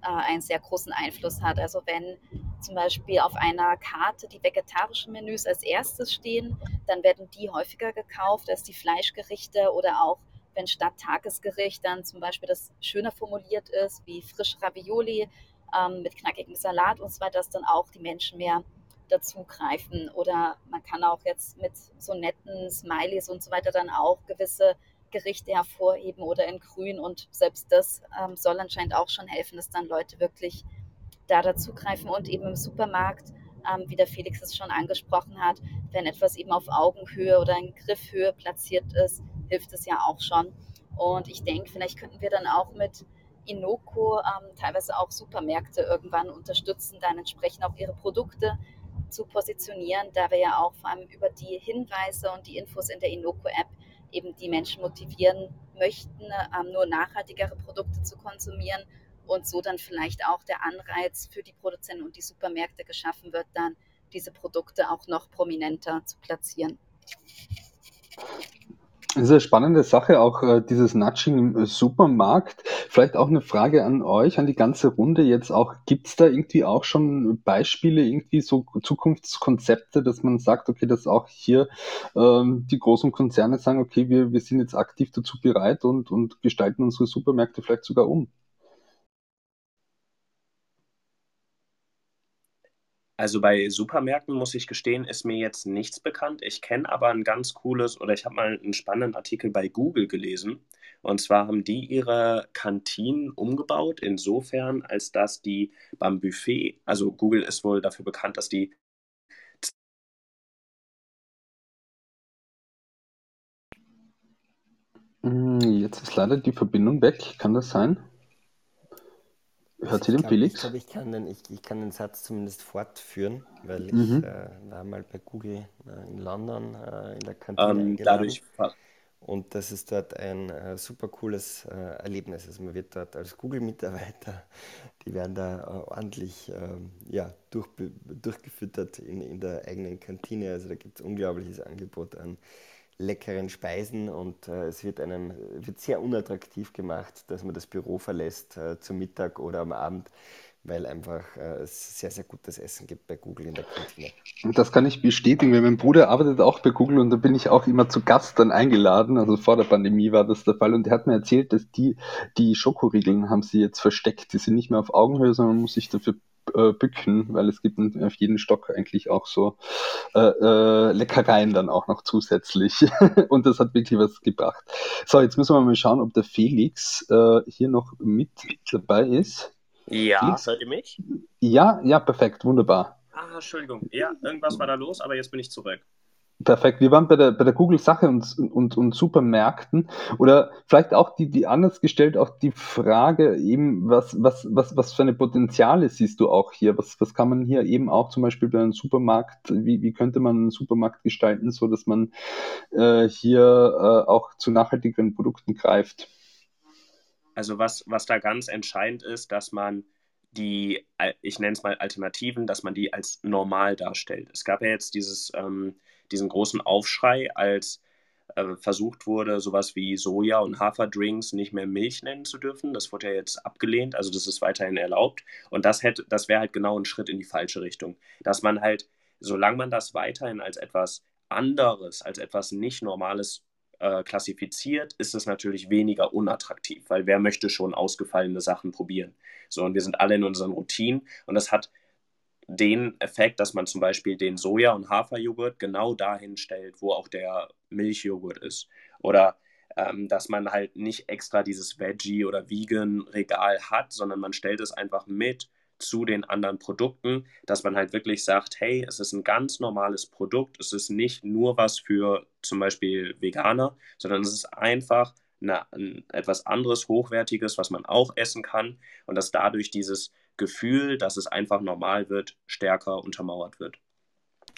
äh, einen sehr großen Einfluss hat. Also wenn zum Beispiel auf einer Karte die vegetarischen Menüs als erstes stehen, dann werden die häufiger gekauft als die Fleischgerichte oder auch wenn statt Tagesgericht dann zum Beispiel das schöner formuliert ist, wie frische Ravioli ähm, mit knackigem Salat und so weiter, dass dann auch die Menschen mehr dazugreifen. Oder man kann auch jetzt mit so netten Smileys und so weiter dann auch gewisse Gerichte hervorheben oder in grün und selbst das ähm, soll anscheinend auch schon helfen, dass dann Leute wirklich da dazugreifen und eben im Supermarkt, ähm, wie der Felix es schon angesprochen hat, wenn etwas eben auf Augenhöhe oder in Griffhöhe platziert ist, hilft es ja auch schon. Und ich denke, vielleicht könnten wir dann auch mit Inoko ähm, teilweise auch Supermärkte irgendwann unterstützen, dann entsprechend auch ihre Produkte zu positionieren, da wir ja auch vor allem über die Hinweise und die Infos in der Inoko-App eben die Menschen motivieren möchten, ähm, nur nachhaltigere Produkte zu konsumieren und so dann vielleicht auch der Anreiz für die Produzenten und die Supermärkte geschaffen wird, dann diese Produkte auch noch prominenter zu platzieren. Das ist eine spannende Sache, auch äh, dieses Nudging im Supermarkt. Vielleicht auch eine Frage an euch, an die ganze Runde jetzt auch. Gibt es da irgendwie auch schon Beispiele, irgendwie so Zukunftskonzepte, dass man sagt, okay, dass auch hier ähm, die großen Konzerne sagen, okay, wir, wir sind jetzt aktiv dazu bereit und, und gestalten unsere Supermärkte vielleicht sogar um? Also bei Supermärkten muss ich gestehen, ist mir jetzt nichts bekannt. Ich kenne aber ein ganz cooles oder ich habe mal einen spannenden Artikel bei Google gelesen. Und zwar haben die ihre Kantinen umgebaut, insofern, als dass die beim Buffet, also Google ist wohl dafür bekannt, dass die hm, Jetzt ist leider die Verbindung weg. Kann das sein? Hört sie den glaub, Felix? Ich glaube, ich, kann den, ich, ich kann den Satz zumindest fortführen, weil ich Mhm. äh, war mal bei Google äh, in London äh, in der Kantine ähm, eingeladen dadurch. und das ist dort ein äh, super cooles äh, Erlebnis. Also man wird dort als Google-Mitarbeiter, die werden da äh, ordentlich ähm, ja, durch, durchgefüttert in, in der eigenen Kantine. Also da gibt es unglaubliches Angebot an leckeren Speisen und äh, es wird einem wird sehr unattraktiv gemacht, dass man das Büro verlässt äh, zum Mittag oder am Abend, weil einfach äh, es sehr, sehr gutes Essen gibt bei Google in der Kantine. Das kann ich bestätigen, weil mein Bruder arbeitet auch bei Google und da bin ich auch immer zu Gast dann eingeladen. Also vor der Pandemie war das der Fall und er hat mir erzählt, dass die, die Schokoriegeln haben sie jetzt versteckt. Die sind nicht mehr auf Augenhöhe, sondern man muss sich dafür äh, bücken, weil es gibt auf jeden Stock eigentlich auch so äh, äh, Leckereien dann auch noch zusätzlich. Und das hat wirklich was gebracht. So, jetzt müssen wir mal schauen, ob der Felix äh, hier noch mit dabei ist. Ja, Felix? hört ihr mich? Ja, ja, perfekt, wunderbar. Ah, Entschuldigung. Ja, irgendwas war da los, aber jetzt bin ich zurück. Perfekt. Wir waren bei der, bei der Google-Sache und, und, und Supermärkten oder vielleicht auch die, die anders gestellt, auch die Frage eben, was, was, was, was für eine Potenziale siehst du auch hier? Was, was kann man hier eben auch zum Beispiel bei einem Supermarkt, wie, wie könnte man einen Supermarkt gestalten, so dass man äh, hier äh, auch zu nachhaltigeren Produkten greift? Also was, was da ganz entscheidend ist, dass man die, ich nenne es mal Alternativen, dass man die als normal darstellt. Es gab ja jetzt dieses ähm, diesen großen Aufschrei, als äh, versucht wurde, sowas wie Soja- und Haferdrinks nicht mehr Milch nennen zu dürfen. Das wurde ja jetzt abgelehnt, also das ist weiterhin erlaubt. Und das, das wäre halt genau ein Schritt in die falsche Richtung. Dass man halt, solange man das weiterhin als etwas anderes, als etwas nicht Normales äh, klassifiziert, ist es natürlich weniger unattraktiv, weil wer möchte schon ausgefallene Sachen probieren? So, und wir sind alle in unseren Routinen und das hat den Effekt, dass man zum Beispiel den Soja- und Haferjoghurt genau dahin stellt, wo auch der Milchjoghurt ist. Oder ähm, dass man halt nicht extra dieses Veggie- oder Vegan-Regal hat, sondern man stellt es einfach mit zu den anderen Produkten, dass man halt wirklich sagt, hey, es ist ein ganz normales Produkt, es ist nicht nur was für zum Beispiel Veganer, sondern es ist einfach eine, ein, etwas anderes, hochwertiges, was man auch essen kann und dass dadurch dieses Gefühl, dass es einfach normal wird, stärker untermauert wird.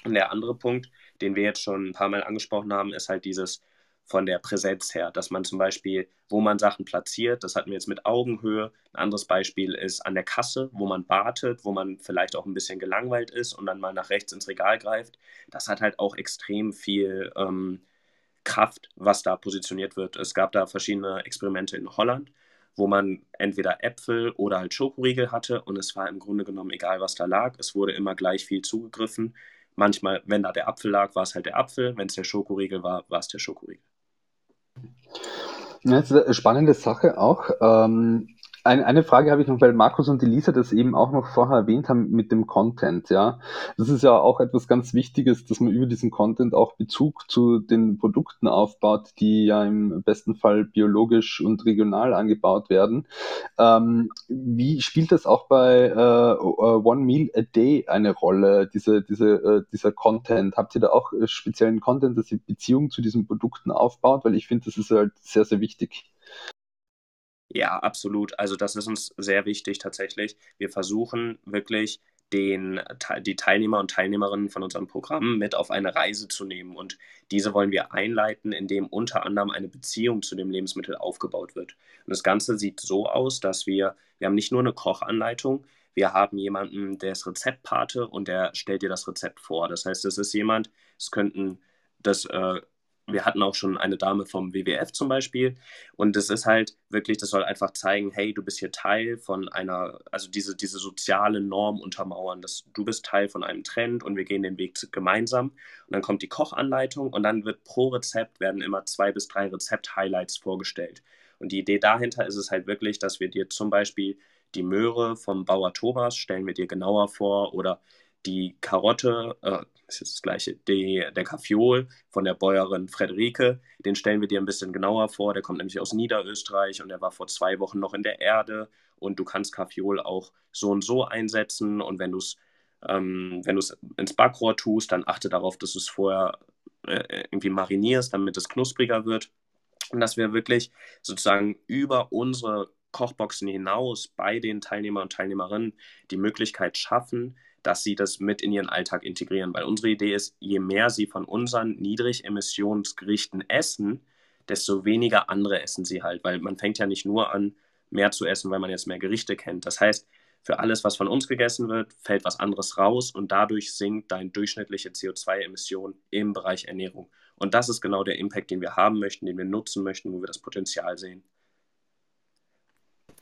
Und der andere Punkt, den wir jetzt schon ein paar Mal angesprochen haben, ist halt dieses von der Präsenz her, dass man zum Beispiel, wo man Sachen platziert, das hatten wir jetzt mit Augenhöhe. Ein anderes Beispiel ist an der Kasse, wo man wartet, wo man vielleicht auch ein bisschen gelangweilt ist und dann mal nach rechts ins Regal greift. Das hat halt auch extrem viel ähm, Kraft, was da positioniert wird. Es gab da verschiedene Experimente in Holland, wo man entweder Äpfel oder halt Schokoriegel hatte und es war im Grunde genommen egal, was da lag. Es wurde immer gleich viel zugegriffen. Manchmal, wenn da der Apfel lag, war es halt der Apfel. Wenn es der Schokoriegel war, war es der Schokoriegel. Ja, das ist eine spannende Sache auch. Ähm, eine, eine Frage habe ich noch, weil Markus und Elisa das eben auch noch vorher erwähnt haben mit dem Content, ja. Das ist ja auch etwas ganz Wichtiges, dass man über diesen Content auch Bezug zu den Produkten aufbaut, die ja im besten Fall biologisch und regional angebaut werden. Ähm, wie spielt das auch bei äh, One Meal a Day eine Rolle, diese, diese, äh, dieser Content? Habt ihr da auch äh, speziellen Content, dass ihr Beziehung zu diesen Produkten aufbaut? Weil ich finde, das ist halt sehr, sehr wichtig. Ja, absolut. Also das ist uns sehr wichtig tatsächlich. Wir versuchen wirklich den, die Teilnehmer und Teilnehmerinnen von unserem Programm mit auf eine Reise zu nehmen. Und diese wollen wir einleiten, indem unter anderem eine Beziehung zu dem Lebensmittel aufgebaut wird. Und das Ganze sieht so aus, dass wir, wir haben nicht nur eine Kochanleitung, wir haben jemanden, der ist Rezeptpate und der stellt dir das Rezept vor. Das heißt, es ist jemand, es könnten das äh, wir hatten auch schon eine Dame vom WWF zum Beispiel. Und das ist halt wirklich, das soll einfach zeigen, hey, du bist hier Teil von einer, also diese, diese soziale Norm untermauern, dass du bist Teil von einem Trend und wir gehen den Weg gemeinsam. Und dann kommt die Kochanleitung und dann wird pro Rezept werden immer zwei bis drei Rezept-Highlights vorgestellt. Und die Idee dahinter ist es halt wirklich, dass wir dir zum Beispiel die Möhre vom Bauer Thomas stellen wir dir genauer vor oder die Karotte, äh, das ist das gleiche, die, der Kaffeeol von der Bäuerin Frederike, den stellen wir dir ein bisschen genauer vor. Der kommt nämlich aus Niederösterreich und der war vor zwei Wochen noch in der Erde. Und du kannst Kaffeeol auch so und so einsetzen. Und wenn du es ähm, wenn ins Backrohr tust, dann achte darauf, dass du es vorher äh, irgendwie marinierst, damit es knuspriger wird. Und dass wir wirklich sozusagen über unsere Kochboxen hinaus bei den Teilnehmer und Teilnehmerinnen die Möglichkeit schaffen, dass sie das mit in ihren Alltag integrieren. Weil unsere Idee ist, je mehr sie von unseren Niedrigemissionsgerichten essen, desto weniger andere essen sie halt. Weil man fängt ja nicht nur an, mehr zu essen, weil man jetzt mehr Gerichte kennt. Das heißt, für alles, was von uns gegessen wird, fällt was anderes raus und dadurch sinkt deine durchschnittliche CO2-Emission im Bereich Ernährung. Und das ist genau der Impact, den wir haben möchten, den wir nutzen möchten, wo wir das Potenzial sehen.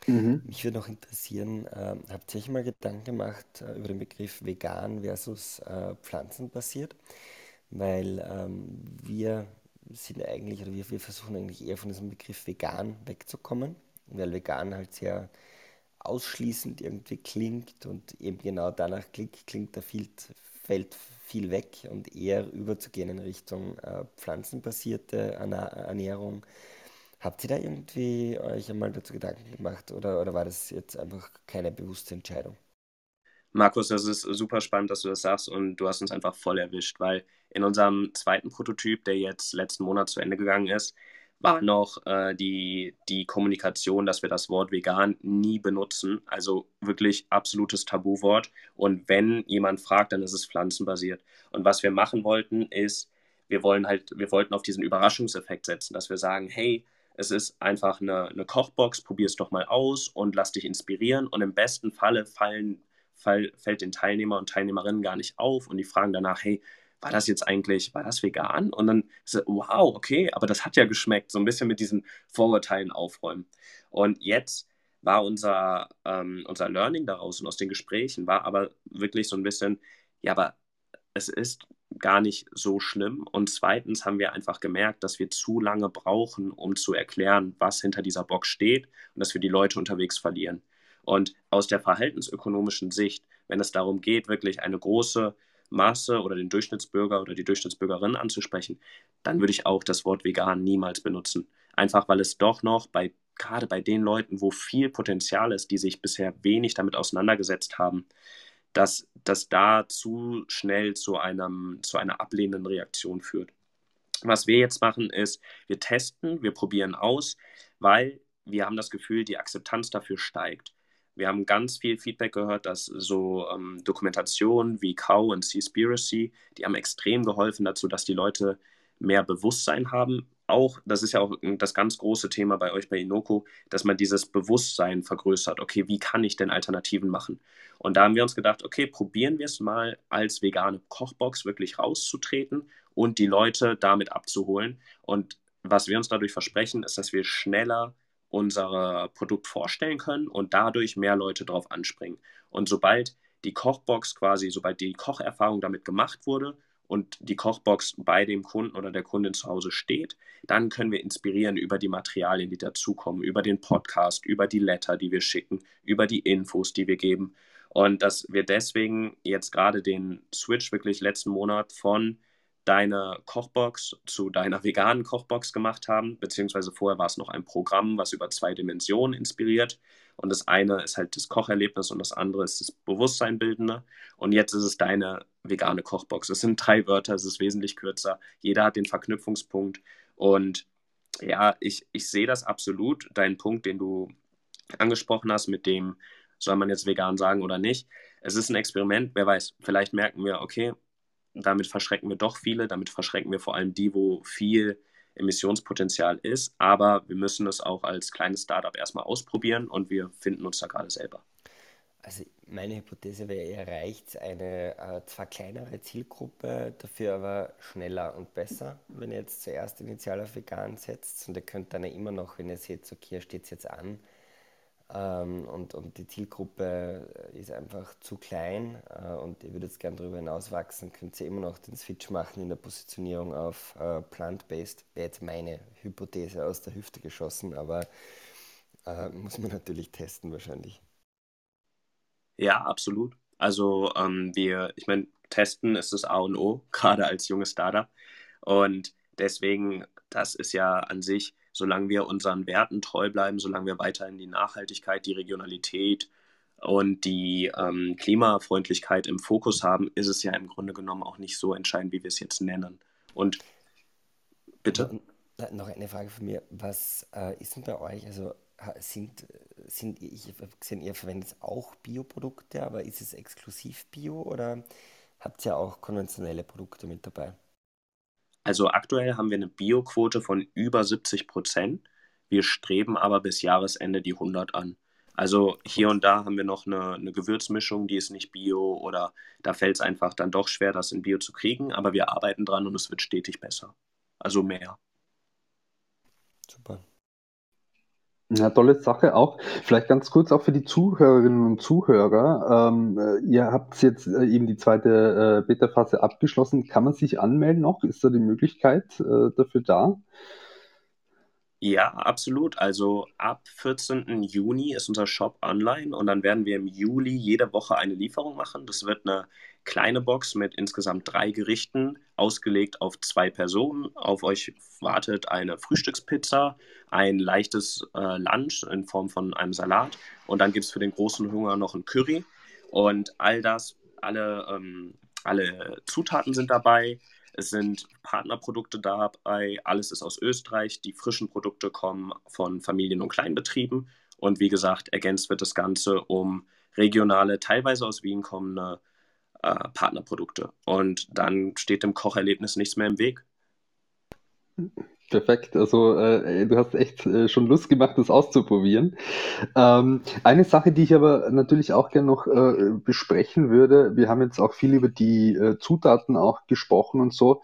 Mhm. Mich würde noch interessieren, äh, habt ihr euch mal Gedanken gemacht äh, über den Begriff vegan versus äh, pflanzenbasiert? Weil ähm, wir sind eigentlich, oder wir, wir versuchen eigentlich eher von diesem Begriff vegan wegzukommen, weil vegan halt sehr ausschließend irgendwie klingt und eben genau danach klingt, klingt da viel, fällt viel weg und eher überzugehen in Richtung äh, pflanzenbasierte Ernährung Habt ihr da irgendwie euch einmal dazu Gedanken gemacht oder, oder war das jetzt einfach keine bewusste Entscheidung? Markus, das ist super spannend, dass du das sagst und du hast uns einfach voll erwischt, weil in unserem zweiten Prototyp, der jetzt letzten Monat zu Ende gegangen ist, war noch äh, die, die Kommunikation, dass wir das Wort vegan nie benutzen. Also wirklich absolutes Tabuwort. Und wenn jemand fragt, dann ist es pflanzenbasiert. Und was wir machen wollten, ist, wir wollen halt, wir wollten auf diesen Überraschungseffekt setzen, dass wir sagen, hey, es ist einfach eine, eine Kochbox, probier es doch mal aus und lass dich inspirieren. Und im besten Falle fallen, fall, fällt den Teilnehmer und Teilnehmerinnen gar nicht auf und die fragen danach, hey, war das jetzt eigentlich, war das vegan? Und dann so, wow, okay, aber das hat ja geschmeckt. So ein bisschen mit diesen Vorurteilen aufräumen. Und jetzt war unser, ähm, unser Learning daraus und aus den Gesprächen war aber wirklich so ein bisschen, ja, aber es ist gar nicht so schlimm. Und zweitens haben wir einfach gemerkt, dass wir zu lange brauchen, um zu erklären, was hinter dieser Box steht und dass wir die Leute unterwegs verlieren. Und aus der verhaltensökonomischen Sicht, wenn es darum geht, wirklich eine große Masse oder den Durchschnittsbürger oder die Durchschnittsbürgerin anzusprechen, dann würde ich auch das Wort vegan niemals benutzen. Einfach weil es doch noch bei gerade bei den Leuten, wo viel Potenzial ist, die sich bisher wenig damit auseinandergesetzt haben, dass das da zu schnell zu, einem, zu einer ablehnenden Reaktion führt. Was wir jetzt machen, ist, wir testen, wir probieren aus, weil wir haben das Gefühl, die Akzeptanz dafür steigt. Wir haben ganz viel Feedback gehört, dass so ähm, Dokumentationen wie Cow und Seaspiracy, die haben extrem geholfen dazu, dass die Leute mehr Bewusstsein haben. Auch, das ist ja auch das ganz große Thema bei euch bei Inoko, dass man dieses Bewusstsein vergrößert. Okay, wie kann ich denn Alternativen machen? Und da haben wir uns gedacht, okay, probieren wir es mal als vegane Kochbox wirklich rauszutreten und die Leute damit abzuholen. Und was wir uns dadurch versprechen, ist, dass wir schneller unser Produkt vorstellen können und dadurch mehr Leute darauf anspringen. Und sobald die Kochbox quasi, sobald die Kocherfahrung damit gemacht wurde und die Kochbox bei dem Kunden oder der Kundin zu Hause steht, dann können wir inspirieren über die Materialien, die dazukommen, über den Podcast, über die Letter, die wir schicken, über die Infos, die wir geben. Und dass wir deswegen jetzt gerade den Switch wirklich letzten Monat von deine Kochbox zu deiner veganen Kochbox gemacht haben, beziehungsweise vorher war es noch ein Programm, was über zwei Dimensionen inspiriert. Und das eine ist halt das Kocherlebnis und das andere ist das Bewusstseinbildende. Und jetzt ist es deine vegane Kochbox. Es sind drei Wörter, es ist wesentlich kürzer. Jeder hat den Verknüpfungspunkt. Und ja, ich, ich sehe das absolut, deinen Punkt, den du angesprochen hast, mit dem, soll man jetzt vegan sagen oder nicht. Es ist ein Experiment, wer weiß, vielleicht merken wir, okay, damit verschrecken wir doch viele, damit verschrecken wir vor allem die, wo viel Emissionspotenzial ist. Aber wir müssen es auch als kleines Startup erstmal ausprobieren und wir finden uns da gerade selber. Also meine Hypothese wäre, ihr erreicht eine äh, zwar kleinere Zielgruppe, dafür aber schneller und besser, wenn ihr jetzt zuerst initial auf vegan setzt und ihr könnt dann ja immer noch, wenn ihr seht, okay, hier steht es jetzt an, ähm, und, und die Zielgruppe ist einfach zu klein äh, und ihr würdet gerne darüber hinaus wachsen, könnt ihr immer noch den Switch machen in der Positionierung auf äh, Plant-Based. Wäre jetzt meine Hypothese aus der Hüfte geschossen, aber äh, muss man natürlich testen wahrscheinlich. Ja, absolut. Also ähm, wir, ich meine, testen ist das A und O, gerade als junges Startup. Und deswegen, das ist ja an sich solange wir unseren Werten treu bleiben, solange wir weiterhin die Nachhaltigkeit, die Regionalität und die ähm, Klimafreundlichkeit im Fokus haben, ist es ja im Grunde genommen auch nicht so entscheidend, wie wir es jetzt nennen. Und bitte. Noch eine Frage von mir. Was äh, ist denn bei euch? Also sind, sind ich habe gesehen, ihr verwendet auch Bioprodukte, aber ist es exklusiv Bio oder habt ihr auch konventionelle Produkte mit dabei? Also aktuell haben wir eine Bioquote von über 70 Prozent. Wir streben aber bis Jahresende die 100 an. Also hier und da haben wir noch eine, eine Gewürzmischung, die ist nicht bio oder da fällt es einfach dann doch schwer, das in Bio zu kriegen, aber wir arbeiten dran und es wird stetig besser. Also mehr. Super. Ja, tolle Sache auch. Vielleicht ganz kurz auch für die Zuhörerinnen und Zuhörer. Ähm, äh, ihr habt jetzt äh, eben die zweite äh, Beta-Phase abgeschlossen. Kann man sich anmelden noch? Ist da die Möglichkeit äh, dafür da? Ja, absolut. Also ab 14. Juni ist unser Shop online und dann werden wir im Juli jede Woche eine Lieferung machen. Das wird eine kleine Box mit insgesamt drei Gerichten, ausgelegt auf zwei Personen. Auf euch wartet eine Frühstückspizza, ein leichtes äh, Lunch in Form von einem Salat und dann gibt es für den großen Hunger noch ein Curry. Und all das, alle, ähm, alle Zutaten sind dabei. Es sind Partnerprodukte dabei, alles ist aus Österreich. Die frischen Produkte kommen von Familien- und Kleinbetrieben. Und wie gesagt, ergänzt wird das Ganze um regionale, teilweise aus Wien kommende äh, Partnerprodukte. Und dann steht dem Kocherlebnis nichts mehr im Weg. Perfekt, also äh, du hast echt äh, schon Lust gemacht, das auszuprobieren. Ähm, eine Sache, die ich aber natürlich auch gerne noch äh, besprechen würde, wir haben jetzt auch viel über die äh, Zutaten auch gesprochen und so.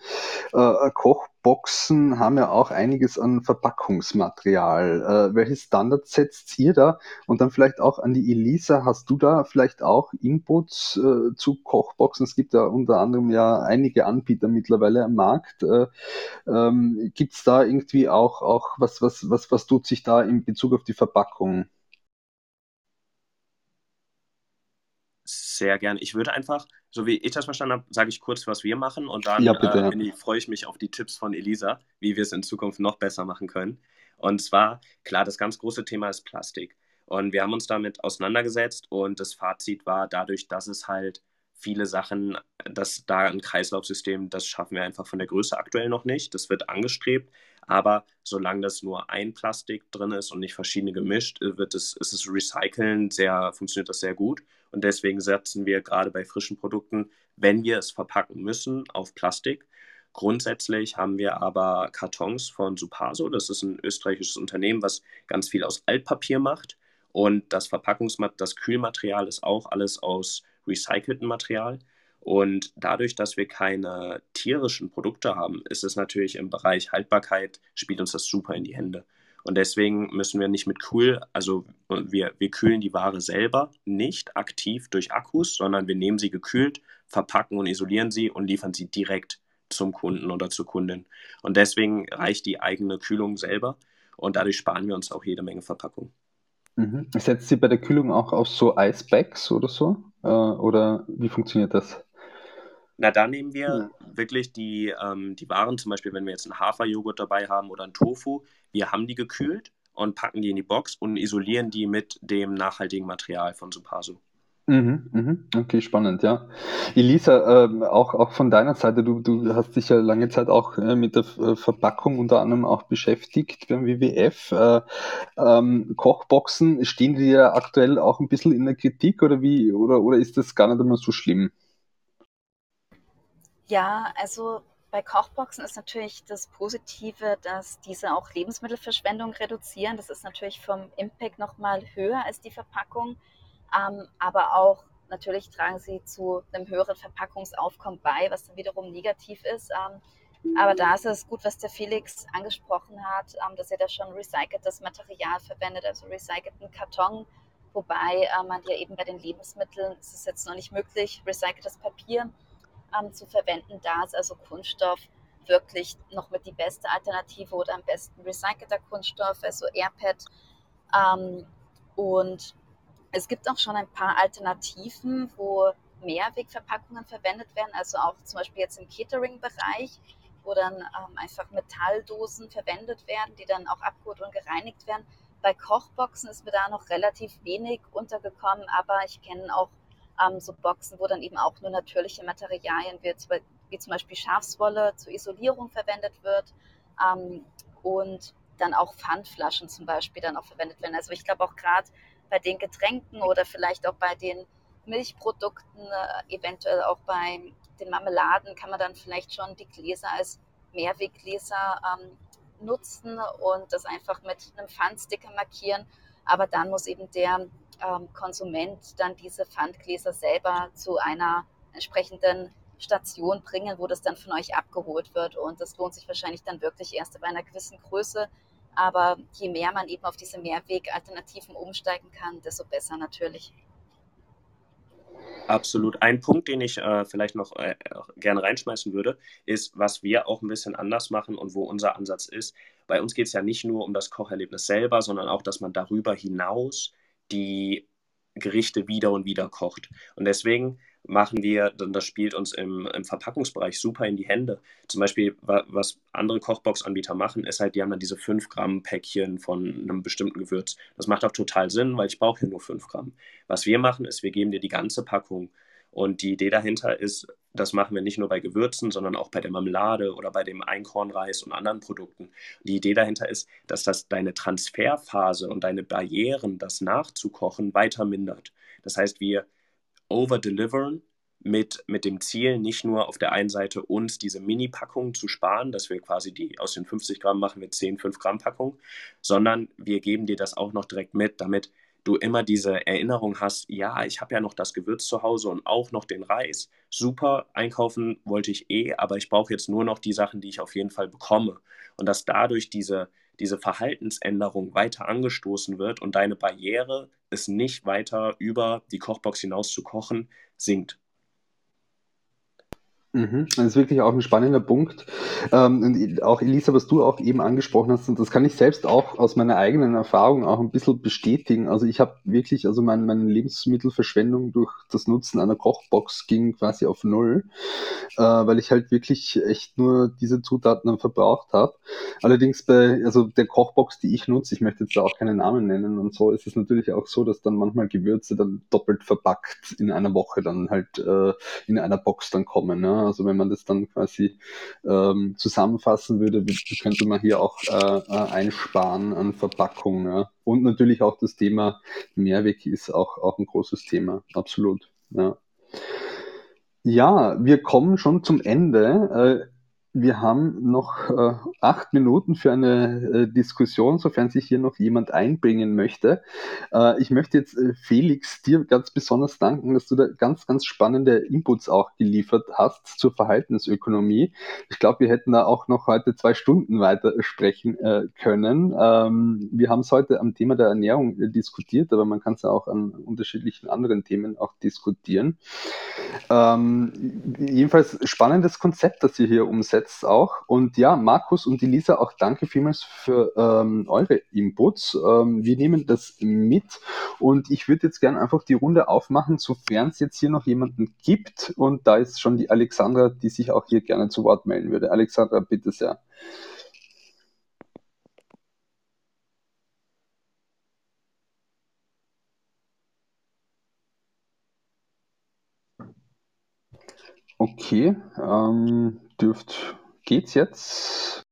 Äh, Koch Boxen haben ja auch einiges an Verpackungsmaterial. Äh, welche Standards setzt ihr da? Und dann vielleicht auch an die Elisa, hast du da vielleicht auch Inputs äh, zu Kochboxen? Es gibt ja unter anderem ja einige Anbieter mittlerweile am Markt. Äh, ähm, Gibt es da irgendwie auch, auch was, was, was, was tut sich da in Bezug auf die Verpackung? Sehr gerne. Ich würde einfach so wie ich das verstanden habe, sage ich kurz, was wir machen und dann ja, bitte, äh, freue ich mich auf die Tipps von Elisa, wie wir es in Zukunft noch besser machen können. Und zwar, klar, das ganz große Thema ist Plastik. Und wir haben uns damit auseinandergesetzt und das Fazit war dadurch, dass es halt viele Sachen, dass da ein Kreislaufsystem, das schaffen wir einfach von der Größe aktuell noch nicht. Das wird angestrebt, aber solange das nur ein Plastik drin ist und nicht verschiedene gemischt, wird es, ist es Recyceln sehr, funktioniert das sehr gut. Und deswegen setzen wir gerade bei frischen Produkten, wenn wir es verpacken müssen, auf Plastik. Grundsätzlich haben wir aber Kartons von Supaso. Das ist ein österreichisches Unternehmen, was ganz viel aus Altpapier macht. Und das Verpackungsmaterial, das Kühlmaterial ist auch alles aus recyceltem Material. Und dadurch, dass wir keine tierischen Produkte haben, ist es natürlich im Bereich Haltbarkeit, spielt uns das super in die Hände. Und deswegen müssen wir nicht mit Kühl, also wir, wir kühlen die Ware selber nicht aktiv durch Akkus, sondern wir nehmen sie gekühlt, verpacken und isolieren sie und liefern sie direkt zum Kunden oder zur Kundin. Und deswegen reicht die eigene Kühlung selber und dadurch sparen wir uns auch jede Menge Verpackung. Mhm. Setzt sie bei der Kühlung auch auf so Icebags oder so? Äh, oder wie funktioniert das? Na, da nehmen wir ja. wirklich die, ähm, die Waren, zum Beispiel, wenn wir jetzt einen Haferjoghurt dabei haben oder einen Tofu, wir haben die gekühlt und packen die in die Box und isolieren die mit dem nachhaltigen Material von Supasu. Mhm, mhm. Okay, spannend, ja. Elisa, ähm, auch, auch von deiner Seite, du, du hast dich ja lange Zeit auch äh, mit der äh, Verpackung unter anderem auch beschäftigt beim WWF. Äh, ähm, Kochboxen, stehen die ja aktuell auch ein bisschen in der Kritik oder wie, oder, oder ist das gar nicht immer so schlimm? Ja, also bei Kochboxen ist natürlich das Positive, dass diese auch Lebensmittelverschwendung reduzieren. Das ist natürlich vom Impact nochmal höher als die Verpackung. Ähm, aber auch natürlich tragen sie zu einem höheren Verpackungsaufkommen bei, was dann wiederum negativ ist. Ähm, aber da ist es gut, was der Felix angesprochen hat, ähm, dass er da schon recyceltes Material verwendet, also recycelten Karton. Wobei äh, man ja eben bei den Lebensmitteln, ist es jetzt noch nicht möglich, recyceltes Papier ähm, zu verwenden. Da ist also Kunststoff wirklich noch mit die beste Alternative oder am besten recycelter Kunststoff, also AirPad. Ähm, und es gibt auch schon ein paar Alternativen, wo Mehrwegverpackungen verwendet werden, also auch zum Beispiel jetzt im Catering-Bereich, wo dann ähm, einfach Metalldosen verwendet werden, die dann auch abgeholt und gereinigt werden. Bei Kochboxen ist mir da noch relativ wenig untergekommen, aber ich kenne auch ähm, so Boxen, wo dann eben auch nur natürliche Materialien wie, wie zum Beispiel Schafswolle zur Isolierung verwendet wird ähm, und dann auch Pfandflaschen zum Beispiel dann auch verwendet werden. Also ich glaube auch gerade bei den Getränken oder vielleicht auch bei den Milchprodukten, äh, eventuell auch bei den Marmeladen kann man dann vielleicht schon die Gläser als Mehrweggläser ähm, nutzen und das einfach mit einem Pfandsticker markieren. Aber dann muss eben der ähm, Konsument dann diese Pfandgläser selber zu einer entsprechenden Station bringen, wo das dann von euch abgeholt wird. Und das lohnt sich wahrscheinlich dann wirklich erst bei einer gewissen Größe, aber je mehr man eben auf diese Mehrwegalternativen umsteigen kann, desto besser natürlich. Absolut. Ein Punkt, den ich äh, vielleicht noch äh, gerne reinschmeißen würde, ist, was wir auch ein bisschen anders machen und wo unser Ansatz ist. Bei uns geht es ja nicht nur um das Kocherlebnis selber, sondern auch, dass man darüber hinaus die Gerichte wieder und wieder kocht. Und deswegen machen wir, das spielt uns im, im Verpackungsbereich super in die Hände. Zum Beispiel, was andere Kochbox-Anbieter machen, ist halt, die haben dann diese 5 Gramm Päckchen von einem bestimmten Gewürz. Das macht auch total Sinn, weil ich brauche hier nur 5 Gramm. Was wir machen, ist, wir geben dir die ganze Packung. Und die Idee dahinter ist, das machen wir nicht nur bei Gewürzen, sondern auch bei der Marmelade oder bei dem Einkornreis und anderen Produkten. Die Idee dahinter ist, dass das deine Transferphase und deine Barrieren, das nachzukochen, weiter mindert. Das heißt, wir overdelivern mit, mit dem Ziel, nicht nur auf der einen Seite uns diese Mini-Packungen zu sparen, dass wir quasi die aus den 50 Gramm machen wir 10 5 Gramm Packungen, sondern wir geben dir das auch noch direkt mit, damit du immer diese Erinnerung hast, ja, ich habe ja noch das Gewürz zu Hause und auch noch den Reis. Super, einkaufen wollte ich eh, aber ich brauche jetzt nur noch die Sachen, die ich auf jeden Fall bekomme. Und dass dadurch diese, diese Verhaltensänderung weiter angestoßen wird und deine Barriere, es nicht weiter über die Kochbox hinaus zu kochen, sinkt. Mhm. Das ist wirklich auch ein spannender Punkt. Ähm, und auch Elisa, was du auch eben angesprochen hast, und das kann ich selbst auch aus meiner eigenen Erfahrung auch ein bisschen bestätigen. Also ich habe wirklich, also mein, meine Lebensmittelverschwendung durch das Nutzen einer Kochbox ging quasi auf null, äh, weil ich halt wirklich echt nur diese Zutaten dann verbraucht habe. Allerdings bei, also der Kochbox, die ich nutze, ich möchte jetzt da auch keinen Namen nennen und so, ist es natürlich auch so, dass dann manchmal Gewürze dann doppelt verpackt in einer Woche dann halt äh, in einer Box dann kommen. Ne? Also wenn man das dann quasi ähm, zusammenfassen würde, könnte man hier auch äh, äh, einsparen an Verpackung. Ja. Und natürlich auch das Thema Mehrweg ist auch, auch ein großes Thema, absolut. Ja. Ja, wir kommen schon zum Ende. Äh, wir haben noch äh, acht Minuten für eine äh, Diskussion, sofern sich hier noch jemand einbringen möchte. Äh, ich möchte jetzt äh, Felix dir ganz besonders danken, dass du da ganz, ganz spannende Inputs auch geliefert hast zur Verhaltensökonomie. Ich glaube, wir hätten da auch noch heute zwei Stunden weiter sprechen äh, können. Ähm, wir haben es heute am Thema der Ernährung äh, diskutiert, aber man kann es ja auch an unterschiedlichen anderen Themen auch diskutieren. Ähm, jedenfalls spannendes Konzept, das ihr hier umsetzt jetzt auch. Und ja, Markus und Elisa, auch danke vielmals für ähm, eure Inputs. Ähm, wir nehmen das mit und ich würde jetzt gerne einfach die Runde aufmachen, sofern es jetzt hier noch jemanden gibt. Und da ist schon die Alexandra, die sich auch hier gerne zu Wort melden würde. Alexandra, bitte sehr. Okay, ähm, dürft Geht's jetzt?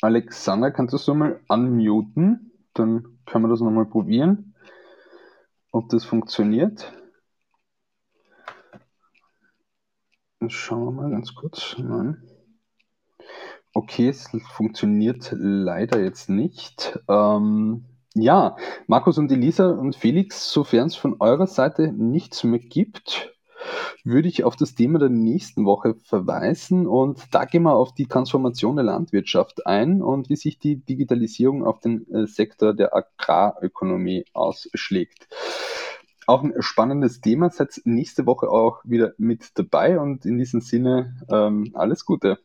Alexander, kannst du es nochmal unmuten? Dann können wir das nochmal probieren, ob das funktioniert. Schauen wir mal ganz kurz. Nein. Okay, es funktioniert leider jetzt nicht. Ähm, ja, Markus und Elisa und Felix, sofern es von eurer Seite nichts mehr gibt, würde ich auf das Thema der nächsten Woche verweisen und da gehen wir auf die Transformation der Landwirtschaft ein und wie sich die Digitalisierung auf den äh, Sektor der Agrarökonomie ausschlägt. Auch ein spannendes Thema, seid nächste Woche auch wieder mit dabei und in diesem Sinne ähm, alles Gute.